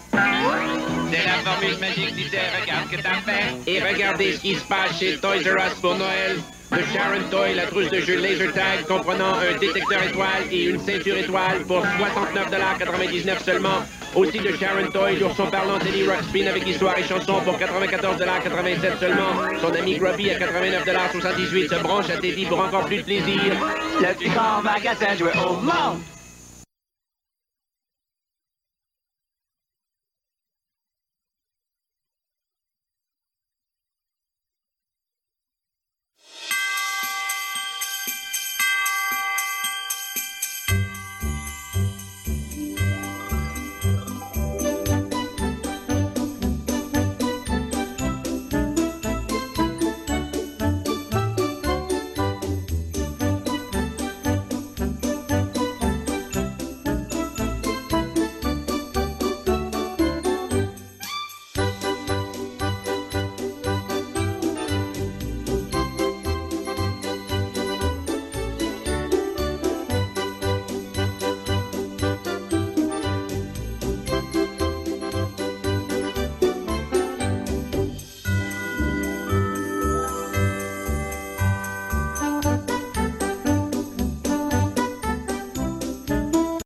C'est la formule magique du regarde que t'as fait. Et regardez ce qui se passe chez Toys R Us pour Noël. Le Sharon Toy, la trousse de jeu Laser Tag comprenant un détecteur étoile et une ceinture étoile pour 69,99$ seulement. Aussi de Sharon Toy, l'ourson parlant Teddy Ruxpin avec histoire et chanson pour 94,87$ seulement. Son ami Grubby à 89,78$ se branche à Teddy pour encore plus de plaisir. Le plus grand magasin joué au monde.